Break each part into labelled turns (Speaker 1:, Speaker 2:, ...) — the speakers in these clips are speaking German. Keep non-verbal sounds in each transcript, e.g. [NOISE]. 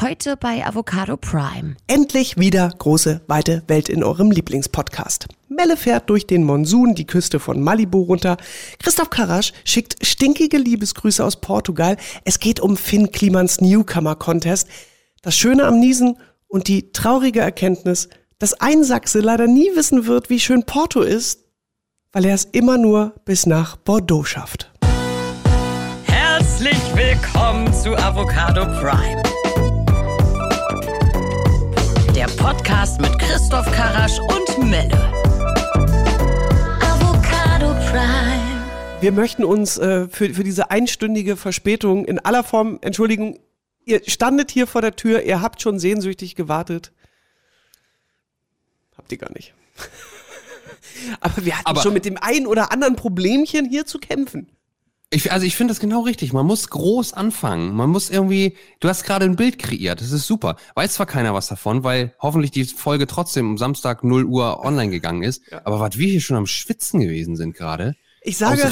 Speaker 1: Heute bei Avocado Prime.
Speaker 2: Endlich wieder große, weite Welt in eurem Lieblingspodcast. Melle fährt durch den Monsun die Küste von Malibu runter. Christoph Karasch schickt stinkige Liebesgrüße aus Portugal. Es geht um Finn Klimans Newcomer Contest. Das Schöne am Niesen und die traurige Erkenntnis, dass ein Sachse leider nie wissen wird, wie schön Porto ist, weil er es immer nur bis nach Bordeaux schafft.
Speaker 1: Herzlich willkommen zu Avocado Prime. Podcast mit Christoph Karasch und Melle. Avocado Prime.
Speaker 2: Wir möchten uns äh, für, für diese einstündige Verspätung in aller Form entschuldigen. Ihr standet hier vor der Tür, ihr habt schon sehnsüchtig gewartet. Habt ihr gar nicht. [LAUGHS] Aber wir hatten
Speaker 3: Aber-
Speaker 2: schon mit dem einen oder anderen Problemchen hier zu kämpfen.
Speaker 3: Ich, also ich finde das genau richtig. Man muss groß anfangen. Man muss irgendwie, du hast gerade ein Bild kreiert. Das ist super. Weiß zwar keiner was davon, weil hoffentlich die Folge trotzdem um Samstag 0 Uhr online gegangen ist. Aber was wir hier schon am Schwitzen gewesen sind gerade.
Speaker 2: Ich sage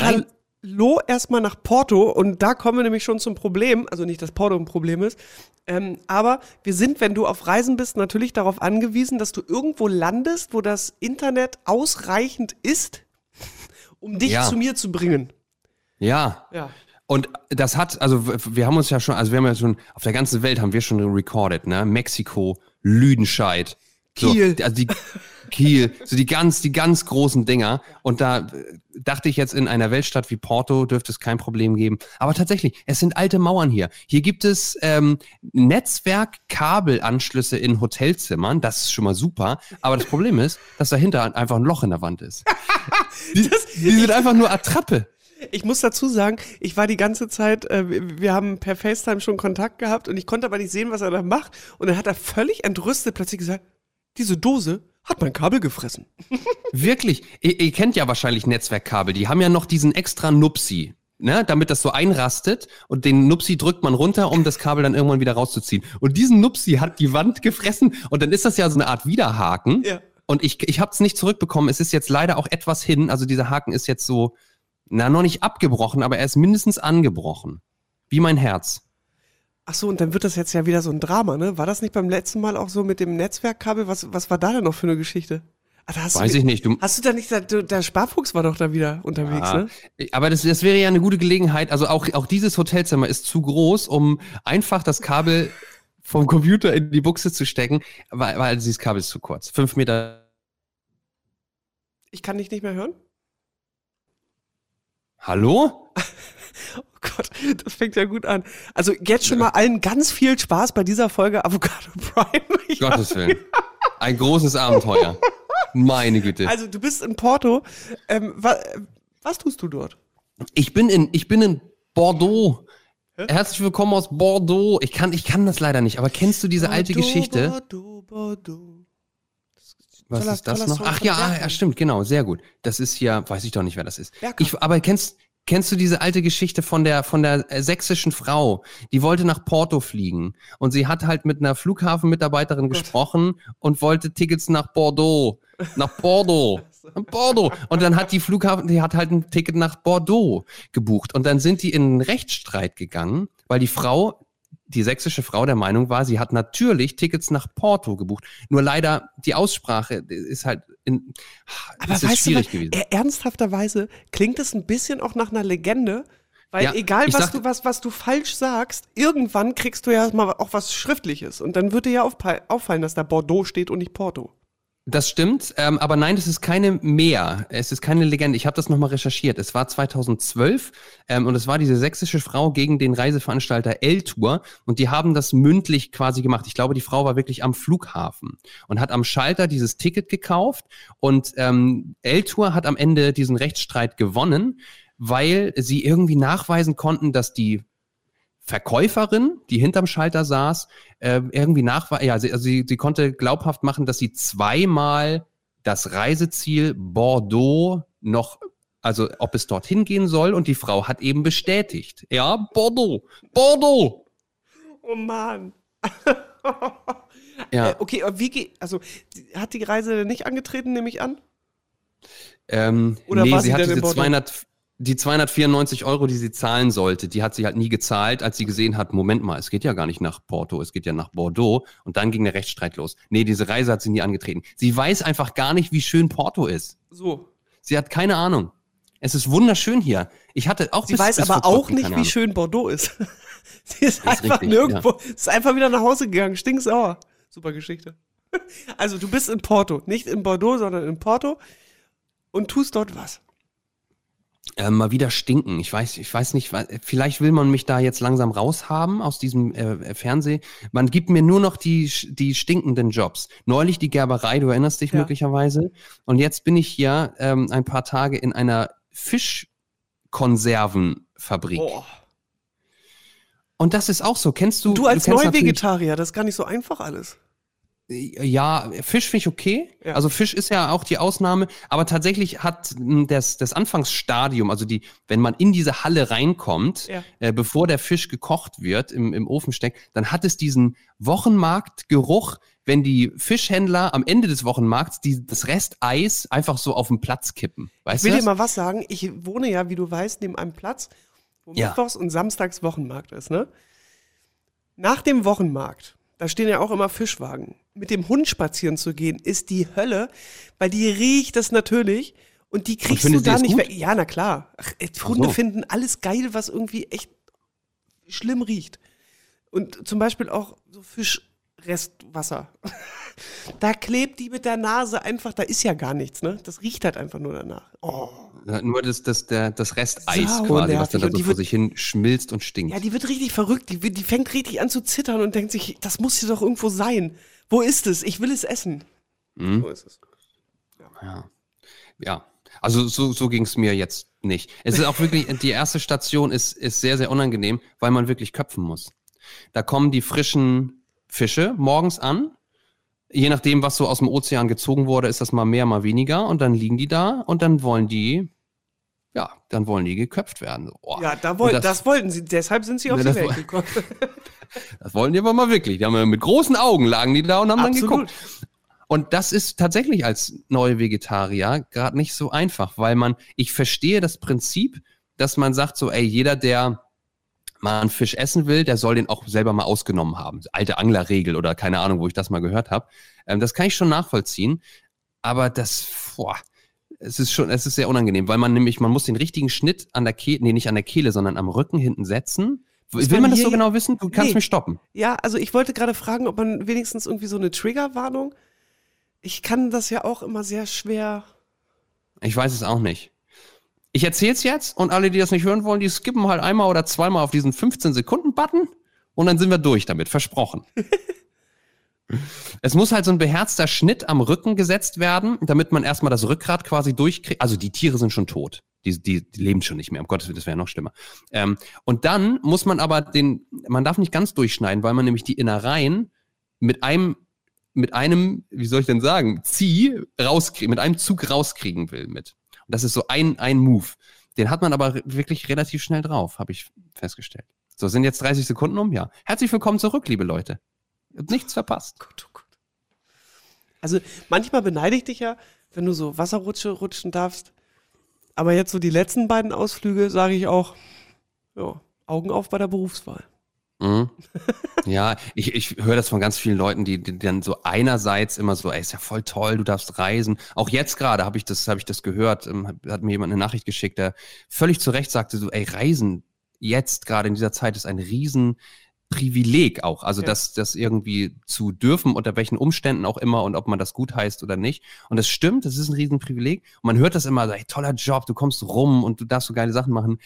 Speaker 2: Hallo erstmal nach Porto und da kommen wir nämlich schon zum Problem. Also nicht, dass Porto ein Problem ist. Ähm, aber wir sind, wenn du auf Reisen bist, natürlich darauf angewiesen, dass du irgendwo landest, wo das Internet ausreichend ist, um dich
Speaker 3: Ja.
Speaker 2: zu mir zu bringen.
Speaker 3: Ja.
Speaker 2: Ja.
Speaker 3: Und das hat, also wir haben uns ja schon, also wir haben ja schon, auf der ganzen Welt haben wir schon recorded, ne? Mexiko, Lüdenscheid. So,
Speaker 2: Kiel.
Speaker 3: Also die, Kiel, so die ganz, die ganz großen Dinger. Und da äh, dachte ich jetzt, in einer Weltstadt wie Porto dürfte es kein Problem geben. Aber tatsächlich, es sind alte Mauern hier. Hier gibt es ähm, Netzwerkkabelanschlüsse in Hotelzimmern. Das ist schon mal super. Aber das Problem ist, dass dahinter einfach ein Loch in der Wand ist. [LAUGHS] Die, die sind einfach nur Attrappe.
Speaker 2: Ich muss dazu sagen, ich war die ganze Zeit, äh, wir- haben per FaceTime schon Kontakt gehabt und ich konnte aber nicht sehen, was er da macht. Und dann hat er völlig entrüstet plötzlich gesagt, diese Dose hat mein Kabel gefressen. [LAUGHS]
Speaker 3: Wirklich, ihr, ihr kennt ja wahrscheinlich Netzwerkkabel, die haben ja noch diesen extra Nupsi, ne, damit das so einrastet und den Nupsi drückt man runter, um das Kabel dann irgendwann wieder rauszuziehen. Und diesen Nupsi hat die Wand gefressen und dann ist das ja so eine Art Widerhaken.
Speaker 2: Ja.
Speaker 3: Und ich, ich habe es nicht zurückbekommen. Es ist jetzt leider auch etwas hin. Also dieser Haken ist jetzt so, na, noch nicht abgebrochen, aber er ist mindestens angebrochen. Wie mein Herz.
Speaker 2: Ach so, und dann wird das jetzt ja wieder so ein Drama, ne? War das nicht beim letzten Mal auch so mit dem Netzwerkkabel? Was, was war da denn noch für eine Geschichte? Hast
Speaker 3: Weiß
Speaker 2: du,
Speaker 3: ich nicht. Du,
Speaker 2: Hast du da nicht, der, der Sparfuchs war doch da wieder unterwegs,
Speaker 3: Ja,
Speaker 2: ne?
Speaker 3: Aber das, das wäre ja eine gute Gelegenheit. Also auch, auch dieses Hotelzimmer ist zu groß, um einfach das Kabel vom Computer in die Buchse zu stecken, weil, weil dieses Kabel ist zu kurz. Fünf Meter.
Speaker 2: Ich kann dich nicht mehr hören.
Speaker 3: Hallo? [LAUGHS]
Speaker 2: Oh Gott, das fängt ja gut an. Also jetzt schon mal allen ganz viel Spaß bei dieser Folge Avocado [LAUGHS] Prime. Ich
Speaker 3: Gottes Willen. Ein großes Abenteuer. Meine Güte.
Speaker 2: Also du bist in Porto. Ähm, wa, was tust du dort?
Speaker 3: Ich bin in, ich bin in Bordeaux. Herzlich willkommen aus Bordeaux. Ich kann, ich kann das leider nicht, aber kennst du diese alte
Speaker 2: Bordeaux,
Speaker 3: Geschichte?
Speaker 2: Bordeaux, Bordeaux.
Speaker 3: Was
Speaker 2: Toller-
Speaker 3: ist das noch?
Speaker 2: Song
Speaker 3: Ach ja,
Speaker 2: Berkan.
Speaker 3: ja, stimmt, genau, sehr gut. Das ist ja, weiß ich doch nicht, wer das ist. Ich, aber kennst, kennst du diese alte Geschichte von der, von der äh, sächsischen Frau? Die wollte nach Porto fliegen und sie hat halt mit einer Flughafenmitarbeiterin gesprochen und wollte Tickets nach Bordeaux. Nach Bordeaux. [LAUGHS] Nach Bordeaux. Und dann hat die Flughafen, die hat halt ein Ticket nach Bordeaux gebucht. Und dann sind die in einen Rechtsstreit gegangen, weil die Frau, die sächsische Frau der Meinung war, sie hat natürlich Tickets nach Porto gebucht. Nur leider die Aussprache ist halt in,
Speaker 2: Aber
Speaker 3: es ist
Speaker 2: weißt du,
Speaker 3: schwierig
Speaker 2: was,
Speaker 3: gewesen.
Speaker 2: er- ernsthafterweise klingt es ein bisschen auch nach einer Legende, weil
Speaker 3: Ja,
Speaker 2: egal was
Speaker 3: dachte-
Speaker 2: du was was du falsch sagst, irgendwann kriegst du ja mal auch was Schriftliches und dann wird dir ja auffallen, dass da Bordeaux steht und nicht Porto.
Speaker 3: Das stimmt, ähm, aber nein, das ist keine mehr. Es ist keine Legende. Ich habe das nochmal recherchiert. Es war 2012 ähm, und es war diese sächsische Frau gegen den Reiseveranstalter L-Tour und die haben das mündlich quasi gemacht. Ich glaube, die Frau war wirklich am Flughafen und hat am Schalter dieses Ticket gekauft und ähm, L-Tour hat am Ende diesen Rechtsstreit gewonnen, weil sie irgendwie nachweisen konnten, dass die Verkäuferin, die hinterm Schalter saß, äh, irgendwie nachweisen, ja, sie, also sie, sie konnte glaubhaft machen, dass sie zweimal das Reiseziel Bordeaux noch, also ob es dorthin gehen soll und die Frau hat eben bestätigt. Ja, Bordeaux, Bordeaux.
Speaker 2: Oh Mann.
Speaker 3: Ja,
Speaker 2: Äh, okay, wie geht also hat die Reise nicht angetreten, nehme ich an?
Speaker 3: ähm,
Speaker 2: oder
Speaker 3: nee,
Speaker 2: war
Speaker 3: sie
Speaker 2: sie
Speaker 3: hat
Speaker 2: denn in
Speaker 3: diese
Speaker 2: Bordeaux?
Speaker 3: 200, die 294 Euro, die sie zahlen sollte, die hat sie halt nie gezahlt, als sie gesehen hat, Moment mal, es geht ja gar nicht nach Porto, es geht ja nach Bordeaux. Und dann ging der Rechtsstreit los. Nee, diese Reise hat sie nie angetreten. Sie weiß einfach gar nicht, wie schön Porto ist.
Speaker 2: So.
Speaker 3: Sie hat keine Ahnung. Es ist wunderschön hier. Ich hatte auch
Speaker 2: Sie bis, weiß bis aber auch nicht, wie schön Bordeaux ist. [LAUGHS] sie ist, ist einfach richtig, nirgendwo. Ja. Ist einfach wieder nach Hause gegangen. Stinksauer. Super Geschichte. [LAUGHS] Also du bist in Porto. Nicht in Bordeaux, sondern in Porto. Und tust dort was
Speaker 3: äh, mal wieder stinken. Ich weiß, ich weiß nicht, vielleicht will man mich da jetzt langsam raushaben aus diesem äh, Fernseh. Man gibt mir nur noch die, die stinkenden Jobs. Neulich die Gerberei, du erinnerst dich ja. möglicherweise. Und jetzt bin ich hier ähm, ein paar Tage in einer Fischkonservenfabrik. Oh. Und das ist auch so. Kennst du?
Speaker 2: Du als du Neuvegetarier, das ist gar nicht so einfach alles.
Speaker 3: Ja, Fisch finde ich okay. Ja. Also Fisch ist ja auch die Ausnahme, aber tatsächlich hat hm, das, das Anfangsstadium, also die, wenn man in diese Halle reinkommt, ja. äh, bevor der Fisch gekocht wird, im, im Ofen steckt, dann hat es diesen Wochenmarktgeruch, wenn die Fischhändler am Ende des Wochenmarkts die, das Resteis einfach so auf den Platz kippen.
Speaker 2: Weißt ich will dir mal was sagen. Ich wohne ja, wie du weißt, neben einem Platz, wo ja. Mittwochs und Samstags Wochenmarkt ist, ne? Nach dem Wochenmarkt da stehen ja auch immer Fischwagen. Mit dem Hund spazieren zu gehen, ist die Hölle, weil die riecht das natürlich und die kriegst und du da nicht weg. Ja, na klar. Ach, Hunde so. finden alles geil, was irgendwie echt schlimm riecht. Und zum Beispiel auch so Fischrestwasser. [LAUGHS] da klebt die mit der Nase einfach, da ist ja gar nichts, ne? Das riecht halt einfach nur danach. Oh.
Speaker 3: Ja, nur das, das, der, das Resteis Sau quasi, was dann da so vor sich hin schmilzt und stinkt.
Speaker 2: Ja, die wird richtig verrückt. Die, die fängt richtig an zu zittern und denkt sich, das muss hier doch irgendwo sein. Wo ist es? Ich will es essen.
Speaker 3: Mhm. So ist es. Ja. Ja. ja. Also so, so ging es mir jetzt nicht. Es ist auch wirklich, [LAUGHS] die erste Station ist, ist sehr, sehr unangenehm, weil man wirklich köpfen muss. Da kommen die frischen Fische morgens an je nachdem, was so aus dem Ozean gezogen wurde, ist das mal mehr, mal weniger und dann liegen die da und dann wollen die, ja, dann wollen die geköpft werden.
Speaker 2: Oh. Ja, da woll, das, das, wollten sie, deshalb sind sie auf die Welt gekommen. [LAUGHS]
Speaker 3: das wollten die aber mal wirklich. Die haben mit großen Augen lagen die da und haben Absolut. dann geguckt. Und das ist tatsächlich als neue Vegetarier gerade nicht so einfach, weil man, ich verstehe das Prinzip, dass man sagt so, ey, jeder, der mal einen Fisch essen will, der soll den auch selber mal ausgenommen haben. Alte Anglerregel oder keine Ahnung, wo ich das mal gehört habe. Ähm, das kann ich schon nachvollziehen. Aber das, boah, es ist schon, es ist sehr unangenehm, weil man nämlich, man muss den richtigen Schnitt an der Kehle, nee, nicht an der Kehle, sondern am Rücken hinten setzen. Will man, das so genau wissen? Du kannst nee. mich stoppen.
Speaker 2: Ja, also ich wollte gerade fragen, ob man wenigstens irgendwie so eine Triggerwarnung. Ich kann das ja auch immer sehr schwer.
Speaker 3: Ich weiß es auch nicht. Ich erzähl's jetzt und alle, die das nicht hören wollen, die skippen halt einmal oder zweimal auf diesen 15-Sekunden-Button und dann sind wir durch damit. Versprochen. [LAUGHS] es muss halt so ein beherzter Schnitt am Rücken gesetzt werden, damit man erstmal das Rückgrat quasi durchkriegt. Also die Tiere sind schon tot. Die, die, die leben schon nicht mehr. Um Gottes Willen, das wäre noch schlimmer. Ähm, und dann muss man aber den, man darf nicht ganz durchschneiden, weil man nämlich die Innereien mit einem mit einem, wie soll ich denn sagen, Zieh rauskriegen, mit einem Zug rauskriegen will mit. Das ist so ein, ein Move. Den hat man aber wirklich relativ schnell drauf, habe ich festgestellt. So, sind jetzt 30 Sekunden um? Ja. Herzlich willkommen zurück, liebe Leute. Nichts verpasst. Gut, oh gut.
Speaker 2: Also manchmal beneide ich dich ja, wenn du so Wasserrutsche rutschen darfst. Aber jetzt so die letzten beiden Ausflüge sage ich auch, ja, Augen auf bei der Berufswahl.
Speaker 3: Mhm. Ja, ich, ich höre das von ganz vielen Leuten, die, die dann so einerseits immer so, ey, ist ja voll toll, du darfst reisen. Auch jetzt gerade habe ich das, habe ich das gehört, ähm, hat mir jemand eine Nachricht geschickt, der völlig zu Recht sagte so, ey, Reisen jetzt gerade in dieser Zeit ist ein Riesenprivileg auch. Also ja. das, das irgendwie zu dürfen, unter welchen Umständen auch immer und ob man das gut heißt oder nicht. Und das stimmt, das ist ein Riesenprivileg. Und man hört das immer, so, ey, toller Job, du kommst rum und du darfst so geile Sachen machen.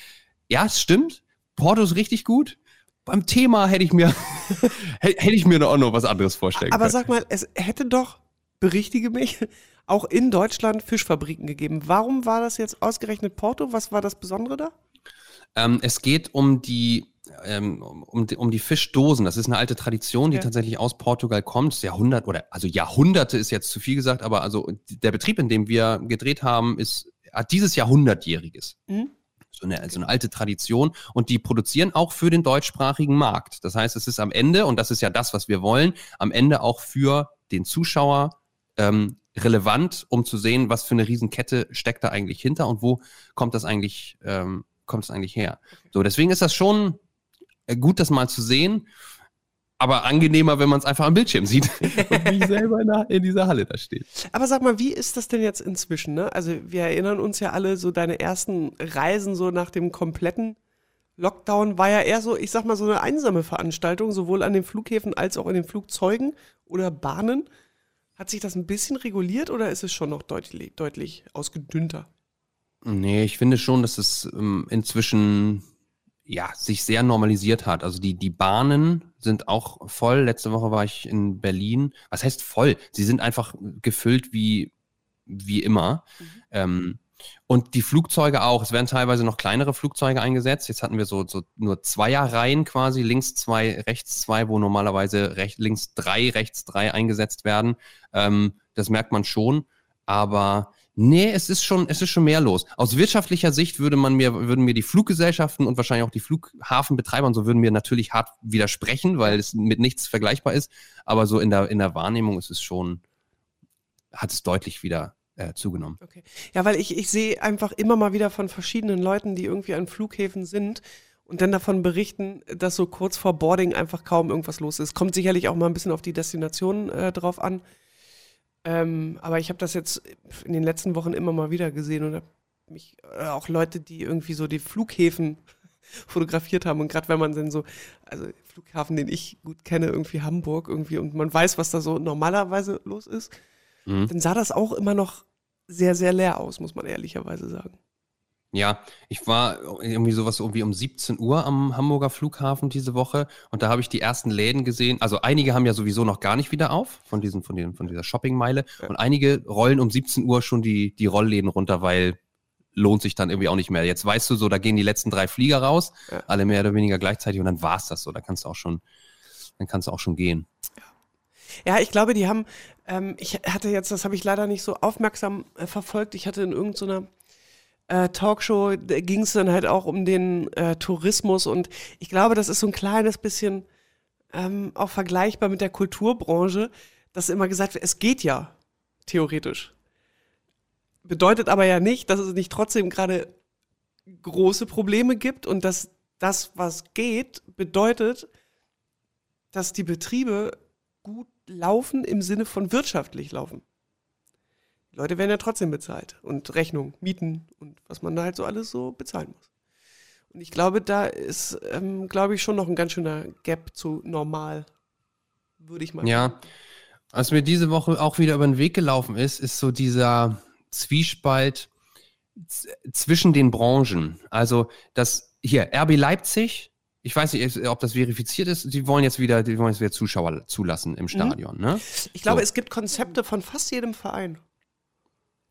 Speaker 3: Ja, es stimmt. Porto ist richtig gut beim Thema hätte ich mir, [LAUGHS] hätte ich mir auch noch was anderes vorstellen
Speaker 2: Aber können. sag mal, es hätte doch, berichtige mich, [LAUGHS] auch in Deutschland Fischfabriken gegeben. Warum war das jetzt ausgerechnet Porto? Was war das Besondere da?
Speaker 3: Ähm, es geht um die, ähm, um, die, um die Fischdosen. Das ist eine alte Tradition, die ja. tatsächlich aus Portugal kommt. Jahrhundert oder also Jahrhunderte ist jetzt zu viel gesagt, aber also der Betrieb, in dem wir gedreht haben, ist hat dieses Jahrhundertjähriges. Mhm so eine, so eine alte Tradition und die produzieren auch für den deutschsprachigen Markt. Das heißt, es ist am Ende, und das ist ja das, was wir wollen, am Ende auch für den Zuschauer ähm, relevant, um zu sehen, was für eine Riesenkette steckt da eigentlich hinter und wo kommt das eigentlich, ähm, kommt das eigentlich her. So, deswegen ist das schon äh, gut, das mal zu sehen, aber angenehmer, wenn man es einfach am Bildschirm sieht [LAUGHS] und nicht selber in, der, in, dieser Halle da steht.
Speaker 2: Aber sag mal, wie ist das denn jetzt inzwischen? Ne? Also wir erinnern uns ja alle so deine ersten Reisen so nach dem kompletten Lockdown war ja eher so, ich sag mal, so eine einsame Veranstaltung, sowohl an den Flughäfen als auch in den Flugzeugen oder Bahnen. Hat sich das ein bisschen reguliert oder ist es schon noch deutlich, deutlich ausgedünnter?
Speaker 3: Nee, ich finde schon, dass es ähm, inzwischen ja, sich sehr normalisiert hat. Also die, die Bahnen sind auch voll. Letzte Woche war ich in Berlin. Was heißt voll? Sie sind einfach gefüllt wie, wie immer. Mhm. Ähm, und die Flugzeuge auch. Es werden teilweise noch kleinere Flugzeuge eingesetzt. Jetzt hatten wir so, so nur Zweierreihen quasi, links zwei, rechts zwei, wo normalerweise recht, links drei, rechts drei eingesetzt werden. Ähm, das merkt man schon. Aber nee, es ist schon, es ist schon mehr los. Aus wirtschaftlicher Sicht würde man mir, würden mir die Fluggesellschaften und wahrscheinlich auch die Flughafenbetreiber und so würden mir natürlich hart widersprechen, weil es mit nichts vergleichbar ist. Aber so in der, in der Wahrnehmung ist es schon, hat es deutlich wieder äh, zugenommen.
Speaker 2: Okay. Ja, weil ich, ich sehe einfach immer mal wieder von verschiedenen Leuten, die irgendwie an Flughäfen sind und dann davon berichten, dass so kurz vor Boarding einfach kaum irgendwas los ist. Kommt sicherlich auch mal ein bisschen auf die Destination äh, drauf an. Ähm, aber ich habe das jetzt in den letzten Wochen immer mal wieder gesehen und mich äh, auch Leute, die irgendwie so die Flughäfen [LAUGHS] fotografiert haben und gerade wenn man dann so, also Flughafen, den ich gut kenne, irgendwie Hamburg irgendwie und man weiß, was da so normalerweise los ist, mhm. dann sah das auch immer noch sehr, sehr leer aus, muss man ehrlicherweise sagen.
Speaker 3: Ja, ich war irgendwie sowas irgendwie um 17 Uhr am Hamburger Flughafen diese Woche und da habe ich die ersten Läden gesehen. Also einige haben ja sowieso noch gar nicht wieder auf von diesem, von, diesem, von dieser Shoppingmeile ja. und einige rollen um 17 Uhr schon die, die Rollläden runter, weil lohnt sich dann irgendwie auch nicht mehr. Jetzt weißt du so, da gehen die letzten drei Flieger raus, ja. alle mehr oder weniger gleichzeitig und dann war es das so. Da kannst du auch schon, dann kannst du auch schon gehen.
Speaker 2: Ja. Ja, ich glaube, die haben, ähm, ich hatte jetzt, das habe ich leider nicht so aufmerksam äh, verfolgt, ich hatte in irgendeiner äh, Talkshow, ging es dann halt auch um den äh, Tourismus und ich glaube, das ist so ein kleines bisschen ähm, auch vergleichbar mit der Kulturbranche, dass immer gesagt wird, es geht ja, theoretisch. Bedeutet aber ja nicht, dass es nicht trotzdem gerade große Probleme gibt und dass das, was geht, bedeutet, dass die Betriebe gut laufen im Sinne von wirtschaftlich laufen. Die Leute werden ja trotzdem bezahlt und Rechnung, Mieten und was man da halt so alles so bezahlen muss. Und ich glaube, da ist, ähm, glaube ich, schon noch ein ganz schöner Gap zu normal, würde ich mal
Speaker 3: ja. sagen. Ja, was mir diese Woche auch wieder über den Weg gelaufen ist, ist so dieser Zwiespalt zwischen den Branchen. Also das hier, RB Leipzig ich weiß nicht, ob das verifiziert ist. Die wollen jetzt wieder, die wollen jetzt wieder Zuschauer zulassen im mhm. Stadion. Mhm. Ne?
Speaker 2: Ich glaube, so. es gibt Konzepte von fast jedem Verein.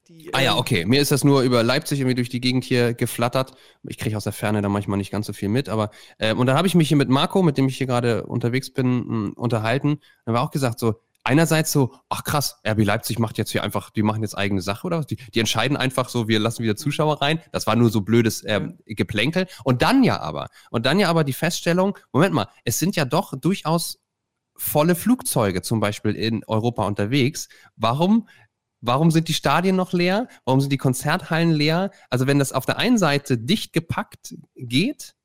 Speaker 3: Die, ah ja, ähm, okay. Mir ist das nur über Leipzig irgendwie durch die Gegend hier geflattert. Ich kriege aus der Ferne da manchmal nicht ganz so viel mit, aber äh, und dann habe ich mich hier mit Marco, mit dem ich hier gerade unterwegs bin, mh, hm, unterhalten. Da war auch gesagt so, einerseits so, ach krass, RB Leipzig macht jetzt hier einfach, die machen jetzt eigene Sache oder was? Die, die entscheiden einfach so, wir lassen wieder Zuschauer rein. Das war nur so blödes ähm, Geplänkel. Und dann ja aber, und dann ja aber die Feststellung, Moment mal, es sind ja doch durchaus volle Flugzeuge zum Beispiel in Europa unterwegs. Warum Warum sind die Stadien noch leer? Warum sind die Konzerthallen leer? Also wenn das auf der einen Seite dicht gepackt geht,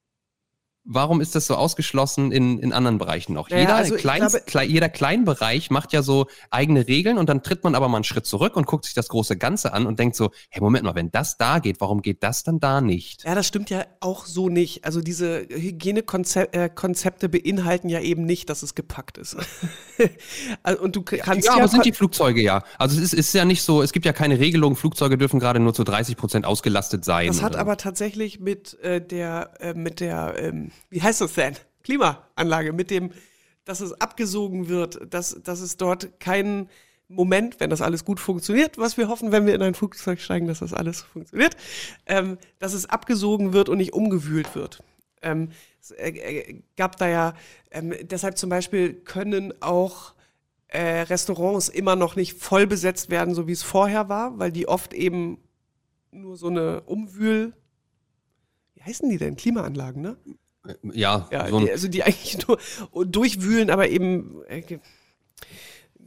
Speaker 3: warum ist das so ausgeschlossen in, in anderen Bereichen noch? Ja, jeder, also Klein, glaube, Kle jeder Kleinbereich macht ja so eigene Regeln und dann tritt man aber mal einen Schritt zurück und guckt sich das große Ganze an und denkt so, hey, Moment mal, wenn das da geht, warum geht das dann da nicht?
Speaker 2: Ja, das stimmt ja auch so nicht. Also diese Hygienekonzepte äh, beinhalten ja eben nicht, dass es gepackt ist. [LAUGHS]
Speaker 3: Also, und du kannst ja, ja aber sind die Flugzeuge ja. Also es ist, ist ja nicht so, es gibt ja keine Regelung, Flugzeuge dürfen gerade nur zu 30 Prozent ausgelastet sein.
Speaker 2: Das hat aber tatsächlich mit äh, der, äh, mit der ähm, wie heißt das denn? Klimaanlage, mit dem, dass es abgesogen wird, dass, dass es dort keinen Moment, wenn das alles gut funktioniert, was wir hoffen, wenn wir in ein Flugzeug steigen, dass das alles funktioniert, ähm, dass es abgesogen wird und nicht umgewühlt wird. Ähm, es äh, äh, gab da ja, ähm, deshalb zum Beispiel können auch äh, Restaurants immer noch nicht voll besetzt werden, so wie es vorher war, weil die oft eben nur so eine Umwühl, wie heißen die denn? Klimaanlagen, ne?
Speaker 3: Ja,
Speaker 2: ja so die, also die eigentlich [LAUGHS] nur durchwühlen, aber eben äh,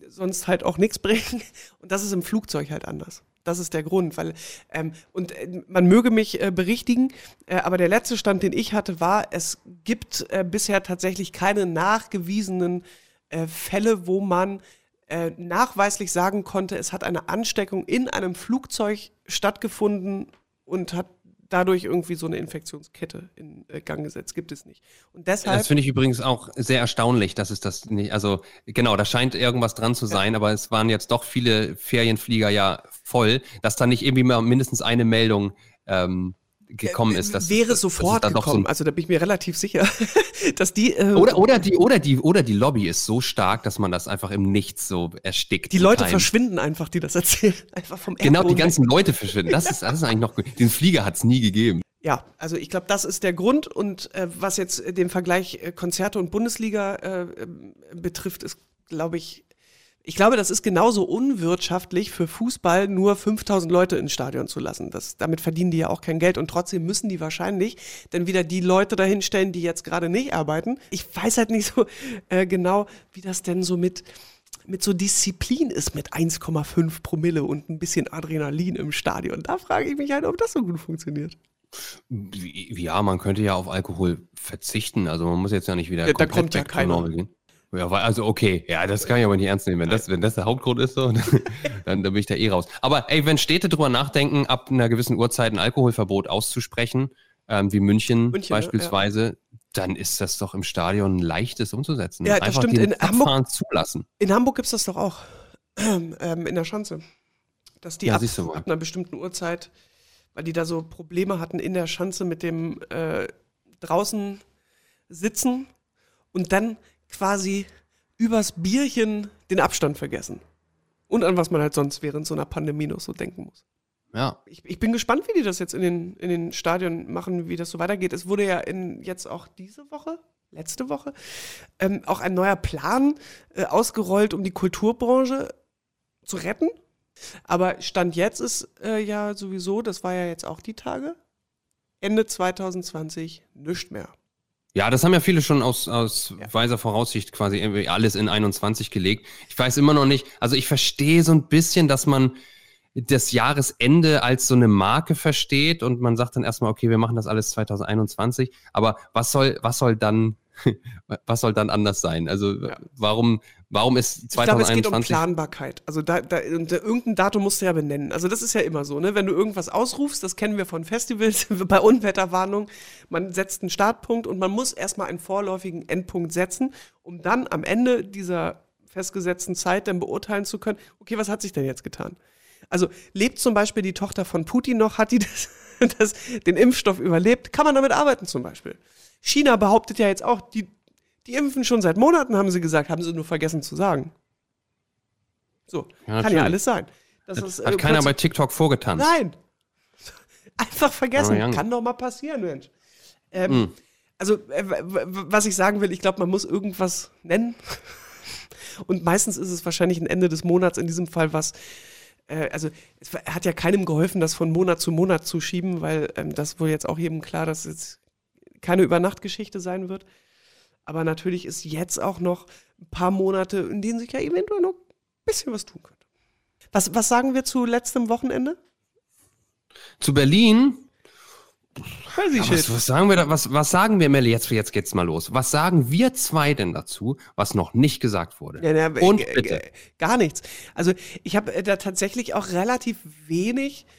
Speaker 2: sonst halt auch nichts bringen. [LAUGHS] Und das ist im Flugzeug halt anders. Das ist der Grund, weil ähm, und äh, man möge mich äh, berichtigen, äh, aber der letzte Stand, den ich hatte, war, es gibt äh, bisher tatsächlich keine nachgewiesenen äh, Fälle, wo man äh, nachweislich sagen konnte, es hat eine Ansteckung in einem Flugzeug stattgefunden und hat dadurch irgendwie so eine Infektionskette in äh, Gang gesetzt. Gibt es nicht. Und deshalb.
Speaker 3: Das finde ich übrigens auch sehr erstaunlich, dass es das nicht, also genau, da scheint irgendwas dran zu sein, ja. aber es waren jetzt doch viele Ferienflieger ja voll, dass da nicht irgendwie mal mindestens eine Meldung ähm, gekommen ist.
Speaker 2: Dass, wäre dass, sofort dass gekommen. So also da bin ich mir relativ sicher, [LAUGHS] dass die
Speaker 3: äh, oder oder die oder die oder die Lobby ist so stark, dass man das einfach im Nichts so erstickt.
Speaker 2: Die Leute Time. verschwinden einfach, die das erzählen, [LAUGHS] einfach
Speaker 3: vom Erdboden Genau, die ganzen. Leute verschwinden. Das ist das ist eigentlich noch gut. Den Flieger hat es nie gegeben.
Speaker 2: Ja, also ich glaube, das ist der Grund. Und äh, was jetzt den Vergleich äh, Konzerte und Bundesliga äh, ähm, betrifft, ist, glaube ich, ich glaube, das ist genauso unwirtschaftlich für Fußball, nur 5000 Leute ins Stadion zu lassen. Das, damit verdienen die ja auch kein Geld und trotzdem müssen die wahrscheinlich dann wieder die Leute dahinstellen, die jetzt gerade nicht arbeiten. Ich weiß halt nicht so äh, genau, wie das denn so mit, mit so Disziplin ist mit 1,5 Promille und ein bisschen Adrenalin im Stadion. Da frage ich mich halt, ob das so gut funktioniert.
Speaker 3: Ja, man könnte ja auf Alkohol verzichten. Also man muss jetzt ja nicht wieder ja,
Speaker 2: da kommt ja keiner.
Speaker 3: gehen. Ja, also okay, ja, das kann ich aber nicht ernst nehmen. Wenn das, wenn das der Hauptgrund ist, so, [LAUGHS] dann, dann bin ich da eh raus. Aber ey, wenn Städte drüber nachdenken, ab einer gewissen Uhrzeit ein Alkoholverbot auszusprechen, ähm, wie München, München beispielsweise, ja. dann ist das doch im Stadion leichtes umzusetzen.
Speaker 2: Ja, das Einfach stimmt.
Speaker 3: In Hamburg, zulassen.
Speaker 2: In Hamburg gibt es das doch auch. [CLEARS THROAT] Ähm, in der Schanze. Dass die ja, ab, ab, einer bestimmten Uhrzeit, weil die da so Probleme hatten in der Schanze mit dem äh, draußen sitzen und dann quasi übers Bierchen den Abstand vergessen. Und an was man halt sonst während so einer Pandemie noch so denken muss.
Speaker 3: Ja.
Speaker 2: Ich, ich, bin gespannt, wie die das jetzt in den, in den Stadien machen, wie das so weitergeht. Es wurde ja in, jetzt auch diese Woche, letzte Woche, ähm, auch ein neuer Plan äh, ausgerollt, um die Kulturbranche zu retten. Aber Stand jetzt ist äh, ja sowieso, das war ja jetzt auch die Tage, Ende 2020 nichts mehr.
Speaker 3: Ja, das haben ja viele schon aus, aus ja. weiser Voraussicht quasi irgendwie alles in 21 gelegt. Ich weiß immer noch nicht, also ich verstehe so ein bisschen, dass man das Jahresende als so eine Marke versteht und man sagt dann erstmal, okay, wir machen das alles 2021, aber was soll, was soll dann, [LAUGHS] was soll dann anders sein? Also ja. warum, warum ist 2021? Ich glaube, es geht um
Speaker 2: Planbarkeit. Also da, da, irgendein Datum musst du ja benennen. Also das ist ja immer so, ne? Wenn du irgendwas ausrufst, das kennen wir von Festivals, [LAUGHS] bei Unwetterwarnung, man setzt einen Startpunkt und man muss erstmal einen vorläufigen Endpunkt setzen, um dann am Ende dieser festgesetzten Zeit dann beurteilen zu können, okay, was hat sich denn jetzt getan? Also lebt zum Beispiel die Tochter von Putin noch, hat die [LAUGHS] das, das, den Impfstoff überlebt, kann man damit arbeiten zum Beispiel. China behauptet ja jetzt auch, die, die impfen schon seit Monaten, haben sie gesagt, haben sie nur vergessen zu sagen. So, ja, kann ja alles sein.
Speaker 3: Das ist, hat äh, keiner bei TikTok vorgetan.
Speaker 2: Nein. [LAUGHS] Einfach vergessen. Oh, kann doch mal passieren, Mensch. Ähm, mm. Also, äh, was ich sagen will, ich glaube, man muss irgendwas nennen. [LAUGHS] Und meistens ist es wahrscheinlich ein Ende des Monats, in diesem Fall was äh, also es hat ja keinem geholfen, das von Monat zu Monat zu schieben, weil ähm, das wohl jetzt auch jedem klar, dass es keine Übernachtgeschichte sein wird. Aber natürlich ist jetzt auch noch ein paar Monate, in denen sich ja eventuell noch ein bisschen was tun könnte. Was, was sagen wir zu letztem Wochenende?
Speaker 3: Zu Berlin? Crazy shit. Was, was, sagen wir da, was, was sagen wir, Melli? Jetzt, jetzt geht's mal los. Was sagen wir zwei denn dazu, was noch nicht gesagt wurde?
Speaker 2: Ja, na, Und bitte. Gar nichts. Also ich habe äh, da tatsächlich auch relativ wenig äh,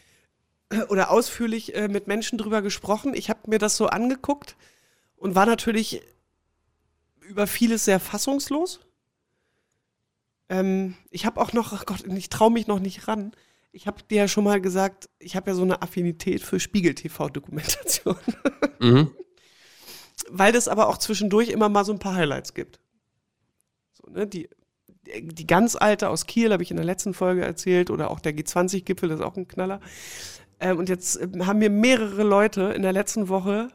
Speaker 2: oder ausführlich äh, mit Menschen drüber gesprochen. Ich habe mir das so angeguckt und war natürlich über vieles sehr fassungslos. Ähm, ich habe auch noch, oh Gott, ich traue mich noch nicht ran. Ich habe dir ja schon mal gesagt, ich habe ja so eine Affinität für Spiegel-TV-Dokumentation. [LAUGHS] Mhm. Weil das aber auch zwischendurch immer mal so ein paar Highlights gibt. So, ne, die, die ganz alte aus Kiel habe ich in der letzten Folge erzählt oder auch der G20-Gipfel, das ist auch ein Knaller. Ähm, und jetzt ähm, haben mir mehrere Leute in der letzten Woche